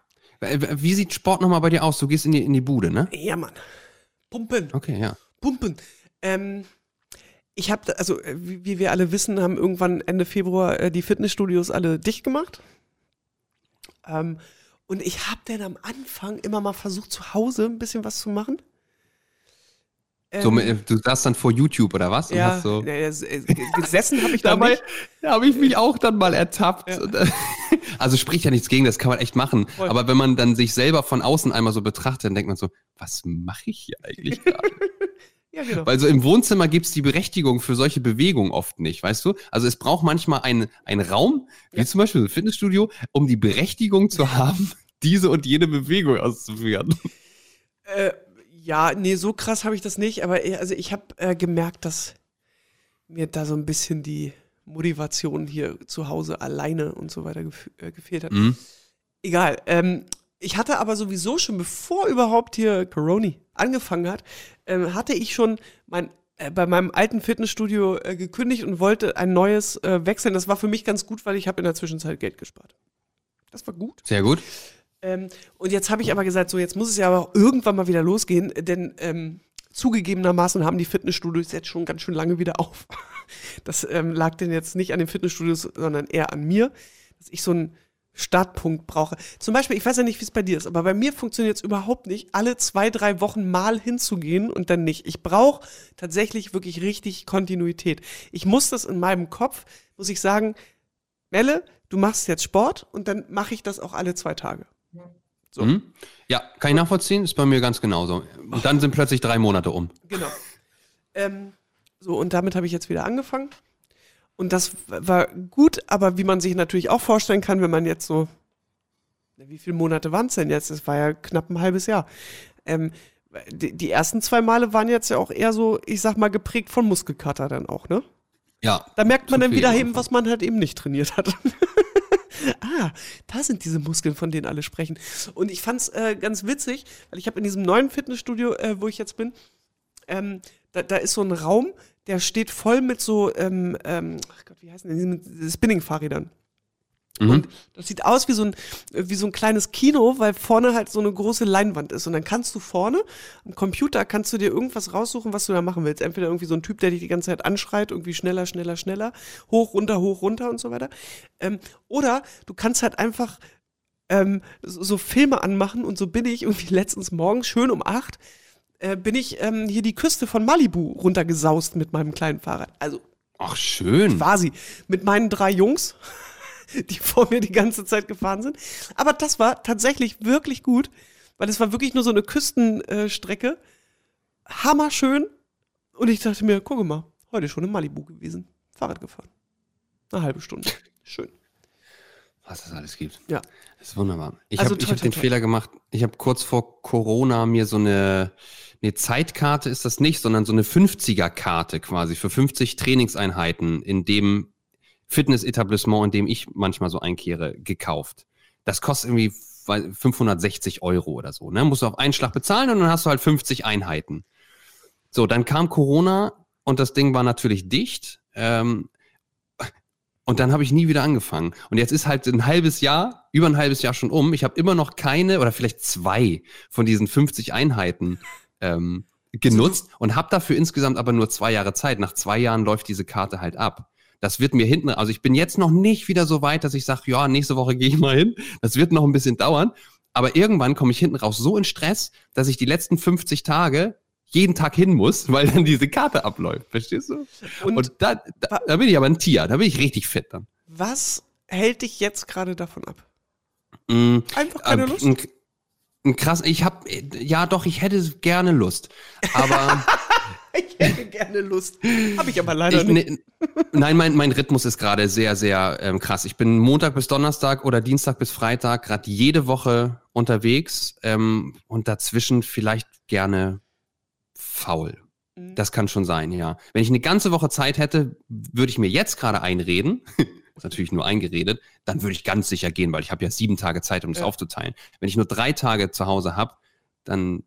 Speaker 3: W- Wie sieht Sport nochmal bei dir aus? Du gehst in die, in die Bude, ne?
Speaker 2: Ja, Mann. Pumpen.
Speaker 3: Okay, ja.
Speaker 2: Pumpen. Ähm, ich habe, also äh, wie, wie wir alle wissen, haben irgendwann Ende Februar äh, die Fitnessstudios alle dicht gemacht. Ähm, und ich habe dann am Anfang immer mal versucht, zu Hause ein bisschen was zu machen.
Speaker 3: So,
Speaker 2: Ähm,
Speaker 3: du saßt dann vor YouTube oder was? Und
Speaker 2: ja,
Speaker 3: hast so
Speaker 2: äh, gesessen habe ich da [LAUGHS]
Speaker 3: Dabei
Speaker 2: nicht.
Speaker 3: habe ich mich auch dann mal ertappt.
Speaker 2: Ja.
Speaker 3: Äh, [LAUGHS] Also spricht ja nichts gegen, das kann man echt machen.
Speaker 2: Voll.
Speaker 3: Aber wenn man dann sich selber von außen einmal so betrachtet, dann denkt man so, was mache ich hier eigentlich [LAUGHS] gerade?
Speaker 2: Ja, genau.
Speaker 3: Weil so im Wohnzimmer gibt's die Berechtigung für solche Bewegungen oft nicht, weißt du? Also es braucht manchmal einen, einen Raum, wie
Speaker 2: Ja.
Speaker 3: zum Beispiel ein Fitnessstudio, um die Berechtigung zu haben, diese und jene Bewegung auszuführen.
Speaker 2: Äh, ja, nee, so krass habe ich das nicht, aber eher, also ich habe äh, gemerkt, dass mir da so ein bisschen die Motivation hier zu Hause alleine und so weiter gef äh, gefehlt hat.
Speaker 3: Mhm.
Speaker 2: Egal. Ähm, ich hatte aber sowieso schon, bevor überhaupt hier Coroni angefangen hat, ähm, hatte ich schon mein, äh, bei meinem alten Fitnessstudio äh, gekündigt und wollte ein neues äh, wechseln. Das war für mich ganz gut, weil ich habe in der Zwischenzeit Geld gespart. Das war gut.
Speaker 3: Sehr gut.
Speaker 2: Ähm, und jetzt habe ich aber gesagt, so jetzt muss es ja aber auch irgendwann mal wieder losgehen, denn ähm, zugegebenermaßen haben die Fitnessstudios jetzt schon ganz schön lange wieder auf. [LAUGHS] Das ähm, lag denn jetzt nicht an den Fitnessstudios, sondern eher an mir, dass ich so einen Startpunkt brauche. Zum Beispiel, ich weiß ja nicht, wie es bei dir ist, aber bei mir funktioniert es überhaupt nicht, alle zwei, drei Wochen mal hinzugehen und dann nicht. Ich brauche tatsächlich wirklich richtig Kontinuität. Ich muss das in meinem Kopf, muss ich sagen, Melle, du machst jetzt Sport und dann mache ich das auch alle zwei Tage. So.
Speaker 3: Mhm. Ja, kann ich nachvollziehen, ist bei mir ganz genauso. Und dann sind plötzlich drei Monate um.
Speaker 2: Genau. Ähm, so, und damit habe ich jetzt wieder angefangen. Und das war gut, aber wie man sich natürlich auch vorstellen kann, wenn man jetzt so, wie viele Monate waren es denn jetzt? Es war ja knapp ein halbes Jahr. Ähm, die, die, ersten zwei Male waren jetzt ja auch eher so, ich sag mal, geprägt von Muskelkater dann auch, ne?
Speaker 3: Ja.
Speaker 2: Da merkt man dann wieder eben, was man halt eben nicht trainiert hat. [LAUGHS] ah, da sind diese Muskeln, von denen alle sprechen. Und ich fand's äh, ganz witzig, weil ich habe in diesem neuen Fitnessstudio, äh, wo ich jetzt bin, ähm, da, da ist so ein Raum, der steht voll mit so, ähm, ähm, ach Gott, wie heißen denn diese Spinning-Fahrrädern? Mhm. Und das sieht aus wie so, ein, wie so ein kleines Kino, weil vorne halt so eine große Leinwand ist. Und dann kannst du vorne am Computer kannst du dir irgendwas raussuchen, was du da machen willst. Entweder irgendwie so ein Typ, der dich die ganze Zeit anschreit, irgendwie schneller, schneller, schneller, hoch, runter, hoch, runter und so weiter. Ähm, oder du kannst halt einfach ähm, so, so, Filme anmachen und so bin ich irgendwie [LAUGHS] letztens morgens schön um acht äh, bin ich ähm, hier die Küste von Malibu runtergesaust mit meinem kleinen Fahrrad. Also
Speaker 3: Ach schön.
Speaker 2: Quasi mit meinen drei Jungs. [LAUGHS] die vor mir die ganze Zeit gefahren sind. Aber das war tatsächlich wirklich gut, weil es war wirklich nur so eine Küstenstrecke. Hammerschön. Und ich dachte mir, gucke mal, heute schon in Malibu gewesen. Fahrrad gefahren. Eine halbe Stunde. [LAUGHS] Schön.
Speaker 3: Was es alles gibt.
Speaker 2: Ja.
Speaker 3: Das ist wunderbar. Ich also habe hab den toll. Fehler gemacht. Ich habe kurz vor Corona mir so eine, eine Zeitkarte ist das nicht, sondern so eine 50er-Karte quasi für 50 Trainingseinheiten in dem Fitnessetablissement, in dem ich manchmal so einkehre, gekauft. Das kostet irgendwie 560 Euro oder so. Ne? Musst du auf einen Schlag bezahlen und dann hast du halt 50 Einheiten. So, dann kam Corona und das Ding war natürlich dicht. Ähm, und dann habe ich nie wieder angefangen. Und jetzt ist halt ein halbes Jahr, über ein halbes Jahr schon um. Ich habe immer noch keine oder vielleicht zwei von diesen 50 Einheiten ähm, genutzt und habe dafür insgesamt aber nur zwei Jahre Zeit. Nach zwei Jahren läuft diese Karte halt ab. Das wird mir hinten, also ich bin jetzt noch nicht wieder so weit, dass ich sage, ja, nächste Woche gehe ich mal hin. Das wird noch ein bisschen dauern. Aber irgendwann komme ich hinten raus so in Stress, dass ich die letzten 50 Tage jeden Tag hin muss, [LAUGHS] weil dann diese Karte abläuft. Verstehst du? Und, Und da, da, da, bin ich aber ein Tier, da bin ich richtig fit dann.
Speaker 2: Was hält dich jetzt gerade davon ab? Mm, Einfach keine äh, Lust?
Speaker 3: Ein, ein krass, ich habe, ja doch, ich hätte gerne Lust. Aber [LAUGHS]
Speaker 2: hätte gerne Lust. Habe ich aber leider ich, nicht. Ne,
Speaker 3: nein, mein, mein Rhythmus ist gerade sehr, sehr ähm, krass. Ich bin Montag bis Donnerstag oder Dienstag bis Freitag gerade jede Woche unterwegs ähm, und dazwischen vielleicht gerne faul. Mhm. Das kann schon sein, ja. Wenn ich eine ganze Woche Zeit hätte, würde ich mir jetzt gerade einreden, [LAUGHS] ist natürlich nur eingeredet, dann würde ich ganz sicher gehen, weil ich habe ja sieben Tage Zeit, um das ja. aufzuteilen. Wenn ich nur drei Tage zu Hause habe, dann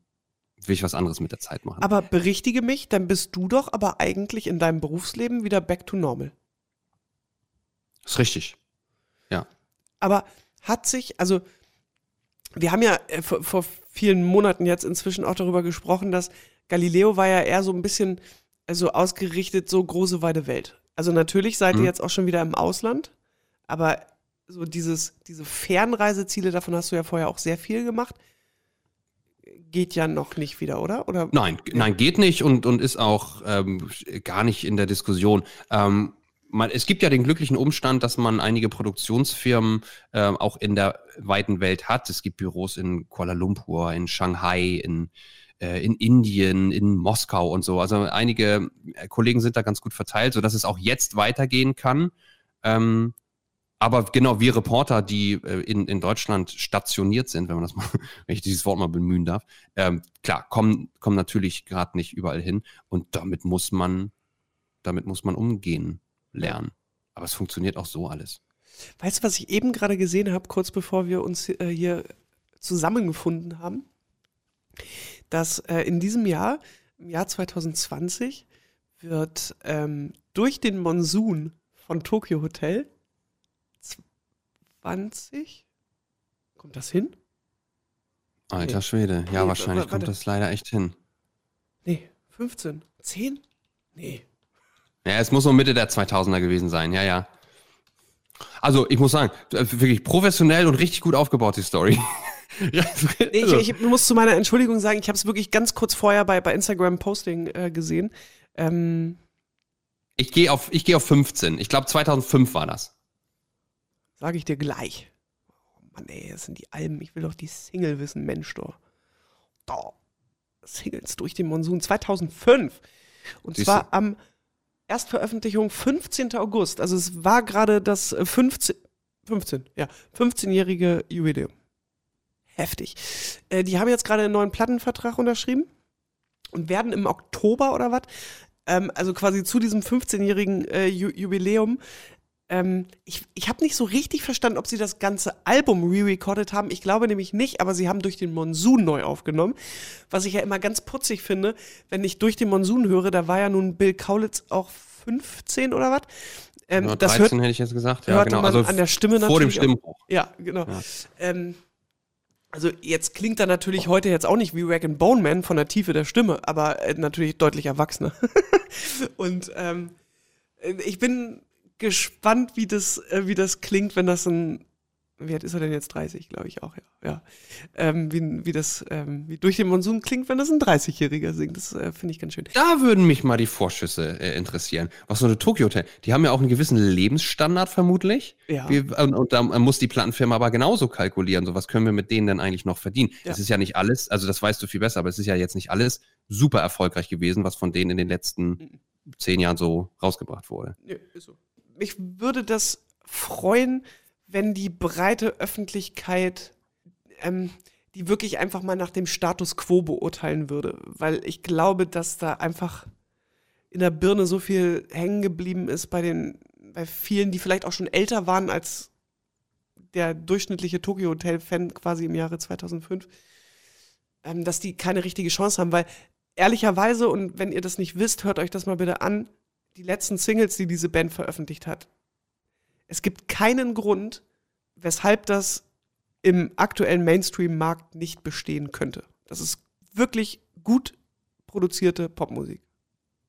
Speaker 3: will ich was anderes mit der Zeit machen.
Speaker 2: Aber berichtige mich, dann bist du doch aber eigentlich in deinem Berufsleben wieder back to normal.
Speaker 3: Das ist richtig. Ja.
Speaker 2: Aber hat sich, also wir haben ja äh, vor, vor vielen Monaten jetzt inzwischen auch darüber gesprochen, dass Galileo war ja eher so ein bisschen also ausgerichtet, so große weite Welt. Also natürlich seid ihr mhm. jetzt auch schon wieder im Ausland, aber so dieses, diese Fernreiseziele, davon hast du ja vorher auch sehr viel gemacht geht ja noch nicht wieder, oder? oder?
Speaker 3: Nein, nein, geht nicht und, und ist auch ähm, gar nicht in der Diskussion. Ähm, man, es gibt ja den glücklichen Umstand, dass man einige Produktionsfirmen äh, auch in der weiten Welt hat. Es gibt Büros in Kuala Lumpur, in Shanghai, in, äh, in Indien, in Moskau und so. Also einige äh, Kollegen sind da ganz gut verteilt, sodass es auch jetzt weitergehen kann. Ähm, aber genau, wir Reporter, die äh, in, in Deutschland stationiert sind, wenn man das mal, [LAUGHS] wenn ich dieses Wort mal bemühen darf, ähm, klar, kommen, kommen natürlich gerade nicht überall hin und damit muss man, damit muss man umgehen lernen. Aber es funktioniert auch so alles.
Speaker 2: Weißt du, was ich eben gerade gesehen habe, kurz bevor wir uns äh, hier zusammengefunden haben? Dass äh, in diesem Jahr, im Jahr 2020, wird ähm, durch den Monsun von Tokyo Hotel 20? Kommt das hin?
Speaker 3: Alter nee. Schwede. Ja, nee, wahrscheinlich warte. kommt das leider echt hin.
Speaker 2: Nee, 15. 10? Nee.
Speaker 3: Ja, es muss so Mitte der 2000er gewesen sein. Ja, ja. Also, ich muss sagen, äh, wirklich professionell und richtig gut aufgebaut, die Story. [LAUGHS]
Speaker 2: nee, ich, ich, muss zu meiner Entschuldigung sagen, ich habe es wirklich ganz kurz vorher bei, bei Instagram Posting äh, gesehen. Ähm,
Speaker 3: ich gehe auf, geh auf 15. Ich glaube, 2005 war das.
Speaker 2: Sage ich dir gleich. Mann, ey, das sind die Alben. Ich will doch die Single wissen, Mensch, doch. Da. Singles durch den Monsun 2005. Und
Speaker 3: Siehste.
Speaker 2: zwar am Erstveröffentlichung 15. August. Also es war gerade das äh, 15, 15, ja, 15-jährige Jubiläum. Heftig. Äh, die haben jetzt gerade einen neuen Plattenvertrag unterschrieben und werden im Oktober oder was, ähm, also quasi zu diesem 15-jährigen äh, Ju Jubiläum, ähm, ich, ich habe nicht so richtig verstanden, ob sie das ganze Album re-recorded haben. Ich glaube nämlich nicht, aber sie haben durch den Monsun neu aufgenommen. Was ich ja immer ganz putzig finde, wenn ich durch den Monsun höre, da war ja nun Bill Kaulitz auch 15 oder was. Ähm,
Speaker 3: Ja,
Speaker 2: das
Speaker 3: 13
Speaker 2: hört,
Speaker 3: hätte ich jetzt gesagt. Ja, genau.
Speaker 2: man
Speaker 3: Also
Speaker 2: an der Stimme
Speaker 3: vor dem. Stimmbruch.
Speaker 2: ja, genau.
Speaker 3: Ja.
Speaker 2: Ähm, also jetzt klingt er natürlich heute jetzt auch nicht wie Rag and Bone Man von der Tiefe der Stimme, aber äh, natürlich deutlich erwachsener. [LAUGHS] Und ähm, äh, ich bin gespannt, wie das, äh, wie das klingt, wenn das ein, wie alt ist er denn jetzt? 30, glaube ich auch, ja. ja. Ähm, wie, wie das, ähm, wie durch den Monsun klingt, wenn das ein 30-Jähriger singt. Das äh, finde ich ganz schön.
Speaker 3: Da würden mich mal die Vorschüsse äh, interessieren. Was so eine Tokyo Hotel, die haben ja auch einen gewissen Lebensstandard vermutlich.
Speaker 2: Ja.
Speaker 3: Wir, und, und da muss die Plattenfirma aber genauso kalkulieren. So, was können wir mit denen denn eigentlich noch verdienen?
Speaker 2: Ja.
Speaker 3: Es ist ja nicht alles, also das weißt du viel besser, aber es ist ja jetzt nicht alles super erfolgreich gewesen, was von denen in den letzten
Speaker 2: Mhm.
Speaker 3: zehn Jahren so rausgebracht wurde.
Speaker 2: Nö, ist so. Mich würde das freuen, wenn die breite Öffentlichkeit ähm, die wirklich einfach mal nach dem Status quo beurteilen würde. Weil ich glaube, dass da einfach in der Birne so viel hängen geblieben ist bei den, bei vielen, die vielleicht auch schon älter waren als der durchschnittliche Tokyo Hotel-Fan quasi im Jahre 2005, ähm, dass die keine richtige Chance haben, weil ehrlicherweise, und wenn ihr das nicht wisst, hört euch das mal bitte an, die letzten Singles, die diese Band veröffentlicht hat. Es gibt keinen Grund, weshalb das im aktuellen Mainstream-Markt nicht bestehen könnte. Das ist wirklich gut produzierte Popmusik.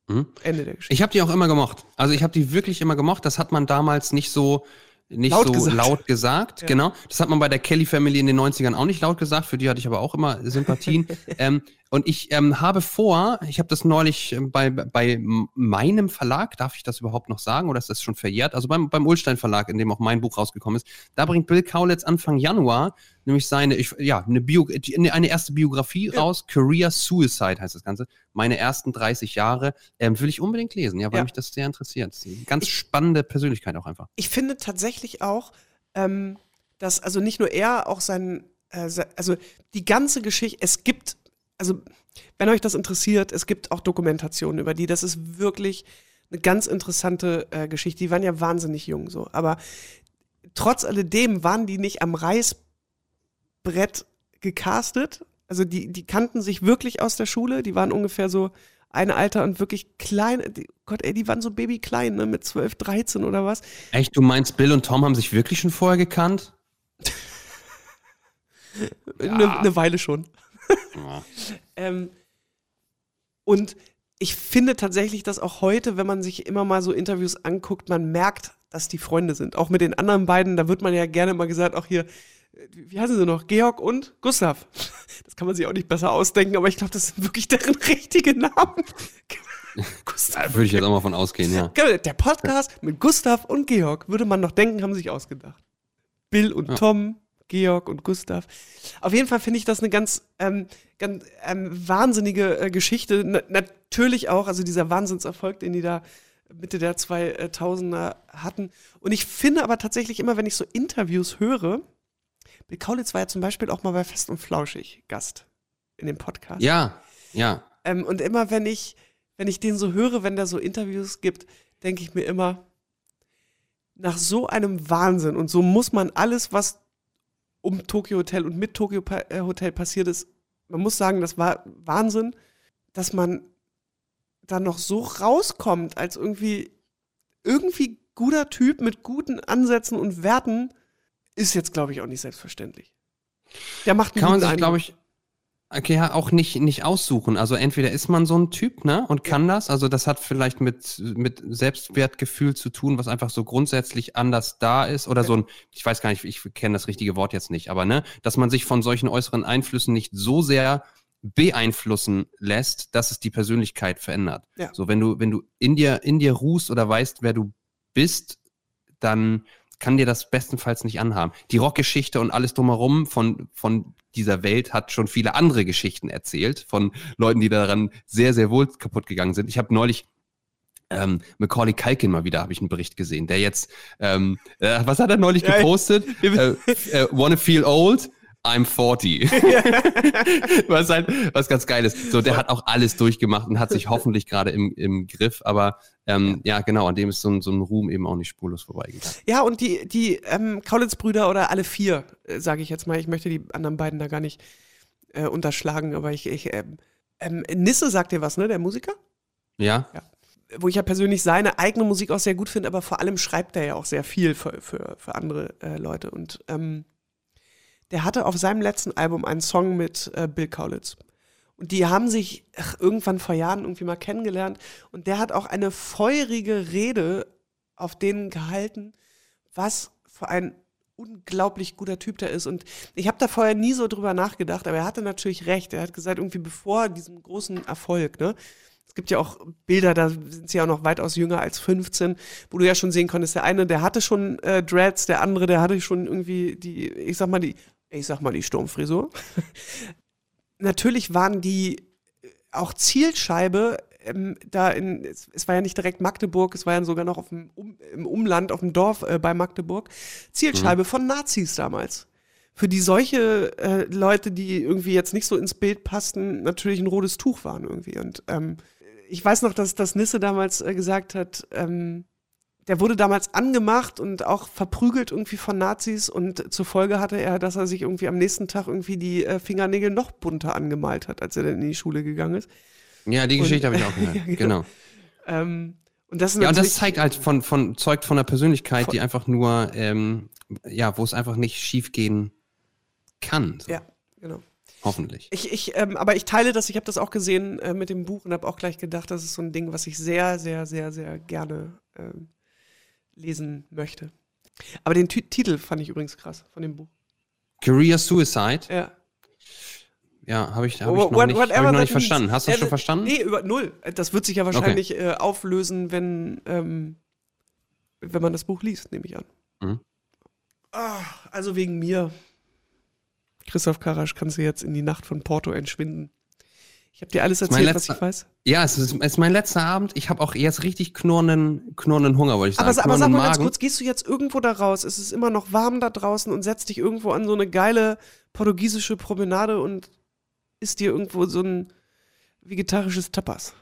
Speaker 3: Mhm.
Speaker 2: Ende der Geschichte.
Speaker 3: Ich habe die auch immer gemocht. Also ich habe die wirklich immer gemocht. Das hat man damals nicht so nicht
Speaker 2: Laut
Speaker 3: so
Speaker 2: gesagt.
Speaker 3: laut gesagt.
Speaker 2: Ja.
Speaker 3: Genau. Das hat man bei der Kelly Family in den 90ern auch nicht laut gesagt. Für die hatte ich aber auch immer Sympathien. [LAUGHS] ähm, und ich ähm, habe vor, ich habe das neulich ähm, bei, bei meinem Verlag, darf ich das überhaupt noch sagen oder ist das schon verjährt? Also beim, beim Ulstein Verlag, in dem auch mein Buch rausgekommen ist, da bringt Bill Kaulitz Anfang Januar nämlich seine, ich, ja, eine, Bio, eine erste Biografie
Speaker 2: Ja.
Speaker 3: raus. Career Suicide heißt das Ganze. Meine ersten 30 Jahre. Ähm, will ich unbedingt lesen, ja, weil
Speaker 2: Ja.
Speaker 3: mich das sehr interessiert. Das Ganz
Speaker 2: Ich-
Speaker 3: spannende Persönlichkeit auch einfach.
Speaker 2: ich finde tatsächlich auch, ähm, dass also nicht nur er, auch sein, äh, also die ganze Geschichte, es gibt, also wenn euch das interessiert, es gibt auch Dokumentationen über die, das ist wirklich eine ganz interessante äh, Geschichte. Die waren ja wahnsinnig jung so, aber trotz alledem waren die nicht am Reißbrett gecastet. Also die, die kannten sich wirklich aus der Schule, die waren ungefähr so ein Alter und wirklich klein, die, Gott ey, die waren so babyklein, ne, mit 12, 13 oder was.
Speaker 3: Echt, du meinst, Bill und Tom haben sich wirklich schon vorher gekannt? [LAUGHS]
Speaker 2: Eine ne Weile schon.
Speaker 3: Ja.
Speaker 2: Ähm, und ich finde tatsächlich, dass auch heute, wenn man sich immer mal so Interviews anguckt, man merkt, dass die Freunde sind. Auch mit den anderen beiden, da wird man ja gerne mal gesagt, auch hier, äh, wie heißen sie noch? Georg und Gustav. Das kann man sich auch nicht besser ausdenken, aber ich glaube, das sind wirklich deren [LAUGHS] richtige Namen. [LAUGHS] Gustav.
Speaker 3: Da würde ich jetzt auch mal von ausgehen, ja.
Speaker 2: Der Podcast mit Gustav und Georg, würde man noch denken, haben sich ausgedacht. Bill und
Speaker 3: Ja.
Speaker 2: Tom, Georg und Gustav. Auf jeden Fall finde ich das eine ganz, ähm, ganz ähm, wahnsinnige äh, Geschichte. Na, natürlich auch, also dieser Wahnsinnserfolg, den die da Mitte der 2000er hatten. Und ich finde aber tatsächlich immer, wenn ich so Interviews höre, Bill Kaulitz war ja zum Beispiel auch mal bei Fest und Flauschig Gast in dem Podcast.
Speaker 3: Ja, ja.
Speaker 2: Ähm, und immer wenn ich, wenn ich den so höre, wenn der so Interviews gibt, denke ich mir immer, nach so einem Wahnsinn und so muss man alles, was um Tokyo Hotel und mit Tokyo äh, Hotel passiert ist, man muss sagen, das war Wahnsinn, dass man da noch so rauskommt als irgendwie, irgendwie guter Typ mit guten Ansätzen und Werten, ist jetzt, glaube ich, auch nicht selbstverständlich. Der macht einen
Speaker 3: Kann man sich, glaube ich, okay, ja, auch nicht, nicht aussuchen. Also entweder ist man so ein Typ, ne, und kann das. Also das hat vielleicht mit, mit Selbstwertgefühl zu tun, was einfach so grundsätzlich anders da ist. Oder so ein, ich weiß gar nicht, ich kenne das richtige Wort jetzt nicht, aber ne, dass man sich von solchen äußeren Einflüssen nicht so sehr beeinflussen lässt, dass es die Persönlichkeit verändert.
Speaker 2: Ja.
Speaker 3: So, wenn du, wenn du in dir, in dir ruhst oder weißt, wer du bist, dann kann dir das bestenfalls nicht anhaben. Die Rockgeschichte und alles drumherum von, von dieser Welt hat schon viele andere Geschichten erzählt, von Leuten, die daran sehr, sehr wohl kaputt gegangen sind. Ich habe neulich ähm, Macaulay Culkin mal wieder, habe ich einen Bericht gesehen, der jetzt, ähm, äh, was hat er neulich gepostet? [LAUGHS] äh, äh, wanna feel old? I'm 40. [LAUGHS] was halt, was ganz geil ist. So, der hat auch alles durchgemacht und hat sich hoffentlich gerade im, im Griff, aber ähm, ja. ja. genau, an dem ist so ein, so ein Ruhm eben auch nicht spurlos vorbeigegangen.
Speaker 2: Ja, und die, die ähm, Kaulitz-Brüder oder alle vier, äh, sage ich jetzt mal, ich möchte die anderen beiden da gar nicht äh, unterschlagen, aber ich, ich ähm, ähm Nisse sagt dir was, ne, der Musiker?
Speaker 3: Ja. ja
Speaker 2: wo ich ja persönlich seine eigene Musik auch sehr gut finde, aber vor allem schreibt er ja auch sehr viel für, für, für andere äh, Leute. Und ähm, der hatte auf seinem letzten Album einen Song mit äh, Bill Kaulitz. Und die haben sich ach, irgendwann vor Jahren irgendwie mal kennengelernt. Und der hat auch eine feurige Rede auf denen gehalten, was für ein unglaublich guter Typ der ist. Und ich habe da vorher nie so drüber nachgedacht, aber er hatte natürlich recht. Er hat gesagt, irgendwie bevor diesem großen Erfolg, ne, es gibt ja auch Bilder, da sind sie ja auch noch weitaus jünger als 15, wo du ja schon sehen konntest, der eine, der hatte schon äh, Dreads, der andere, der hatte schon irgendwie die, ich sag mal, die, ich sag mal, die Sturmfrisur. [LAUGHS] Natürlich waren die auch Zielscheibe ähm, da in, es, es, war ja nicht direkt Magdeburg, es war ja sogar noch auf dem, um, im Umland, auf dem Dorf äh, bei Magdeburg, Zielscheibe mhm. von Nazis damals. Für die solche äh, Leute, die irgendwie jetzt nicht so ins Bild passten, natürlich ein rotes Tuch waren irgendwie. Und ähm, ich weiß noch, dass, dass Nisse damals äh, gesagt hat, ähm, der wurde damals angemacht und auch verprügelt irgendwie von Nazis und zur Folge hatte er, dass er sich irgendwie am nächsten Tag irgendwie die äh, Fingernägel noch bunter angemalt hat, als er dann in die Schule gegangen ist.
Speaker 3: Ja, die Geschichte habe ich auch [LAUGHS] gehört. ja, genau. genau.
Speaker 2: Ähm, und das
Speaker 3: ja, und das zeigt halt von, von, zeugt von einer Persönlichkeit, von, die einfach nur, ähm, ja, wo es einfach nicht schief gehen kann.
Speaker 2: So. Ja, genau.
Speaker 3: Hoffentlich.
Speaker 2: Ich, ich, ähm, aber ich teile das, ich habe das auch gesehen äh, mit dem Buch und habe auch gleich gedacht, das ist so ein Ding, was ich sehr, sehr, sehr, sehr gerne ähm, lesen möchte. Aber den T Titel fand ich übrigens krass von dem Buch.
Speaker 3: Career Suicide?
Speaker 2: Ja.
Speaker 3: Ja, habe ich, hab ich noch nicht, hab ich noch nicht verstanden. Hast du das schon verstanden?
Speaker 2: Nee, über null. Das wird sich ja wahrscheinlich okay. äh, auflösen, wenn, ähm, wenn man das Buch liest, nehme ich an. Mhm. Ach, also wegen mir. Christoph Karasch kannst du jetzt in die Nacht von Porto entschwinden. Ich habe dir alles erzählt, letzter, was ich weiß.
Speaker 3: Ja, es ist, es ist mein letzter Abend. Ich habe auch jetzt richtig knurrenden, knurrenden Hunger, wollte ich sagen.
Speaker 2: Aber, aber sag mal ganz kurz, gehst du jetzt irgendwo da raus? Es ist immer noch warm da draußen und setzt dich irgendwo an so eine geile portugiesische Promenade und isst dir irgendwo so ein vegetarisches Tapas.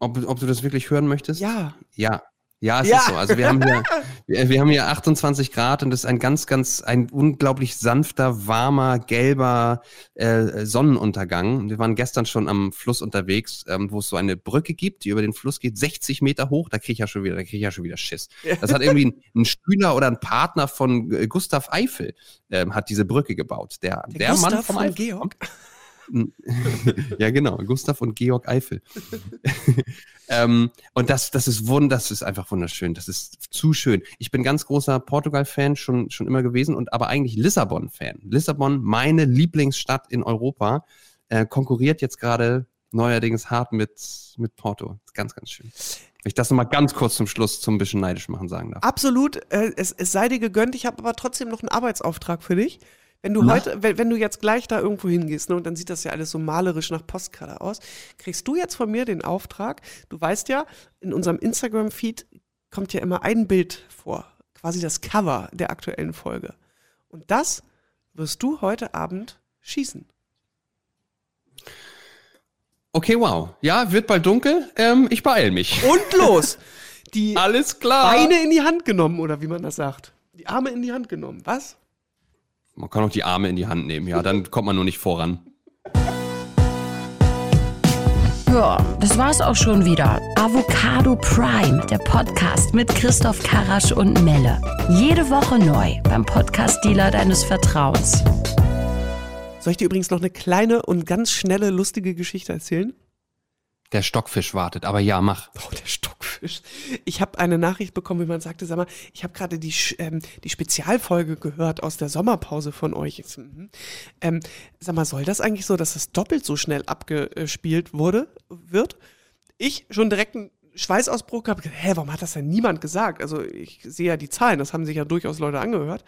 Speaker 3: Ob, ob du das wirklich hören möchtest?
Speaker 2: Ja.
Speaker 3: Ja, ja, es ja. ist so. Also wir haben hier, wir, haben hier 28 Grad und das ist ein ganz, ganz, ein unglaublich sanfter, warmer, gelber äh, Sonnenuntergang. Wir waren gestern schon am Fluss unterwegs, ähm, wo es so eine Brücke gibt, die über den Fluss geht, 60 Meter hoch. Da kriege ich ja schon wieder, da kriege ich ja schon wieder Schiss. Das hat irgendwie ein, ein Schüler oder ein Partner von äh, Gustav Eiffel ähm, hat diese Brücke gebaut. Der, der, der Mann vom Eiffel. Georg. [LAUGHS] ja, genau. Gustav und Georg Eiffel. [LAUGHS] ähm, und das, das ist wund, das ist einfach wunderschön. Das ist zu schön. Ich bin ganz großer Portugal-Fan schon, schon immer gewesen und aber eigentlich Lissabon-Fan. Lissabon, meine Lieblingsstadt in Europa, äh, konkurriert jetzt gerade neuerdings hart mit, mit Porto. Ganz, ganz schön. Wenn ich das nochmal ganz kurz zum Schluss zum bisschen neidisch machen sagen darf.
Speaker 2: Absolut. Äh, es, es sei dir gegönnt. Ich habe aber trotzdem noch einen Arbeitsauftrag für dich. Wenn du Na? heute, wenn, wenn, du jetzt gleich da irgendwo hingehst, ne, und dann sieht das ja alles so malerisch nach Postkarte aus, kriegst du jetzt von mir den Auftrag, du weißt ja, in unserem Instagram-Feed kommt ja immer ein Bild vor, quasi das Cover der aktuellen Folge. Und das wirst du heute Abend schießen.
Speaker 3: Okay, wow. Ja, wird bald dunkel. Ähm, ich beeil mich.
Speaker 2: Und los! [LAUGHS]
Speaker 3: Die Alles klar.
Speaker 2: Beine in die Hand genommen, oder wie man das sagt. Die Arme in die Hand genommen. Was?
Speaker 3: Man kann auch die Arme in die Hand nehmen, ja, dann kommt man nur nicht voran.
Speaker 1: Ja, das war's auch schon wieder. Avocado Prime, der Podcast mit Christoph Karasch und Melle. Jede Woche neu beim Podcast-Dealer deines Vertrauens.
Speaker 2: Soll ich dir übrigens noch eine kleine und ganz schnelle, lustige Geschichte erzählen?
Speaker 3: Der Stockfisch wartet, aber ja, mach.
Speaker 2: Oh, der Stockfisch. Ich habe eine Nachricht bekommen, wie man sagte, sag mal, ich habe gerade die, ähm, die Spezialfolge gehört aus der Sommerpause von euch. Mhm. Ähm, sag mal, soll das eigentlich so, dass es doppelt so schnell abgespielt wurde, wird? Ich schon direkt ein Schweißausbruch gehabt. Hä, warum hat das denn niemand gesagt? Also ich sehe ja die Zahlen, das haben sich ja durchaus Leute angehört.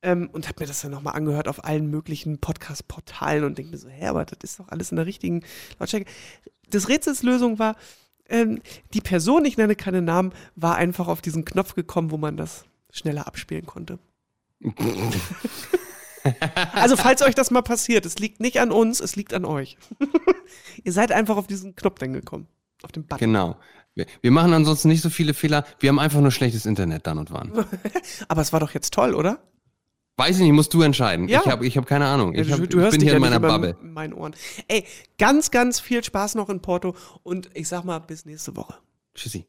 Speaker 2: Ähm, und habe mir das dann nochmal angehört auf allen möglichen Podcast-Portalen und denke mir so, hä, aber das ist doch alles in der richtigen Lautstärke. Das Rätselslösung war, ähm, die Person, ich nenne keine Namen, war einfach auf diesen Knopf gekommen, wo man das schneller abspielen konnte. [LAUGHS] also falls euch das mal passiert, es liegt nicht an uns, es liegt an euch. [LAUGHS] Ihr seid einfach auf diesen Knopf dann gekommen. Auf den Button.
Speaker 3: Genau. Wir, wir machen ansonsten nicht so viele Fehler. Wir haben einfach nur schlechtes Internet dann und wann. [LAUGHS]
Speaker 2: Aber es war doch jetzt toll, oder?
Speaker 3: Weiß ich nicht, musst du entscheiden.
Speaker 2: Ja.
Speaker 3: Ich habe ich hab keine Ahnung. Ich, hab,
Speaker 2: du, du
Speaker 3: ich bin hier
Speaker 2: ja
Speaker 3: in meiner Bubble.
Speaker 2: in meinen Ohren. Ey, ganz, ganz viel Spaß noch in Porto und ich sag mal bis nächste Woche.
Speaker 3: Tschüssi.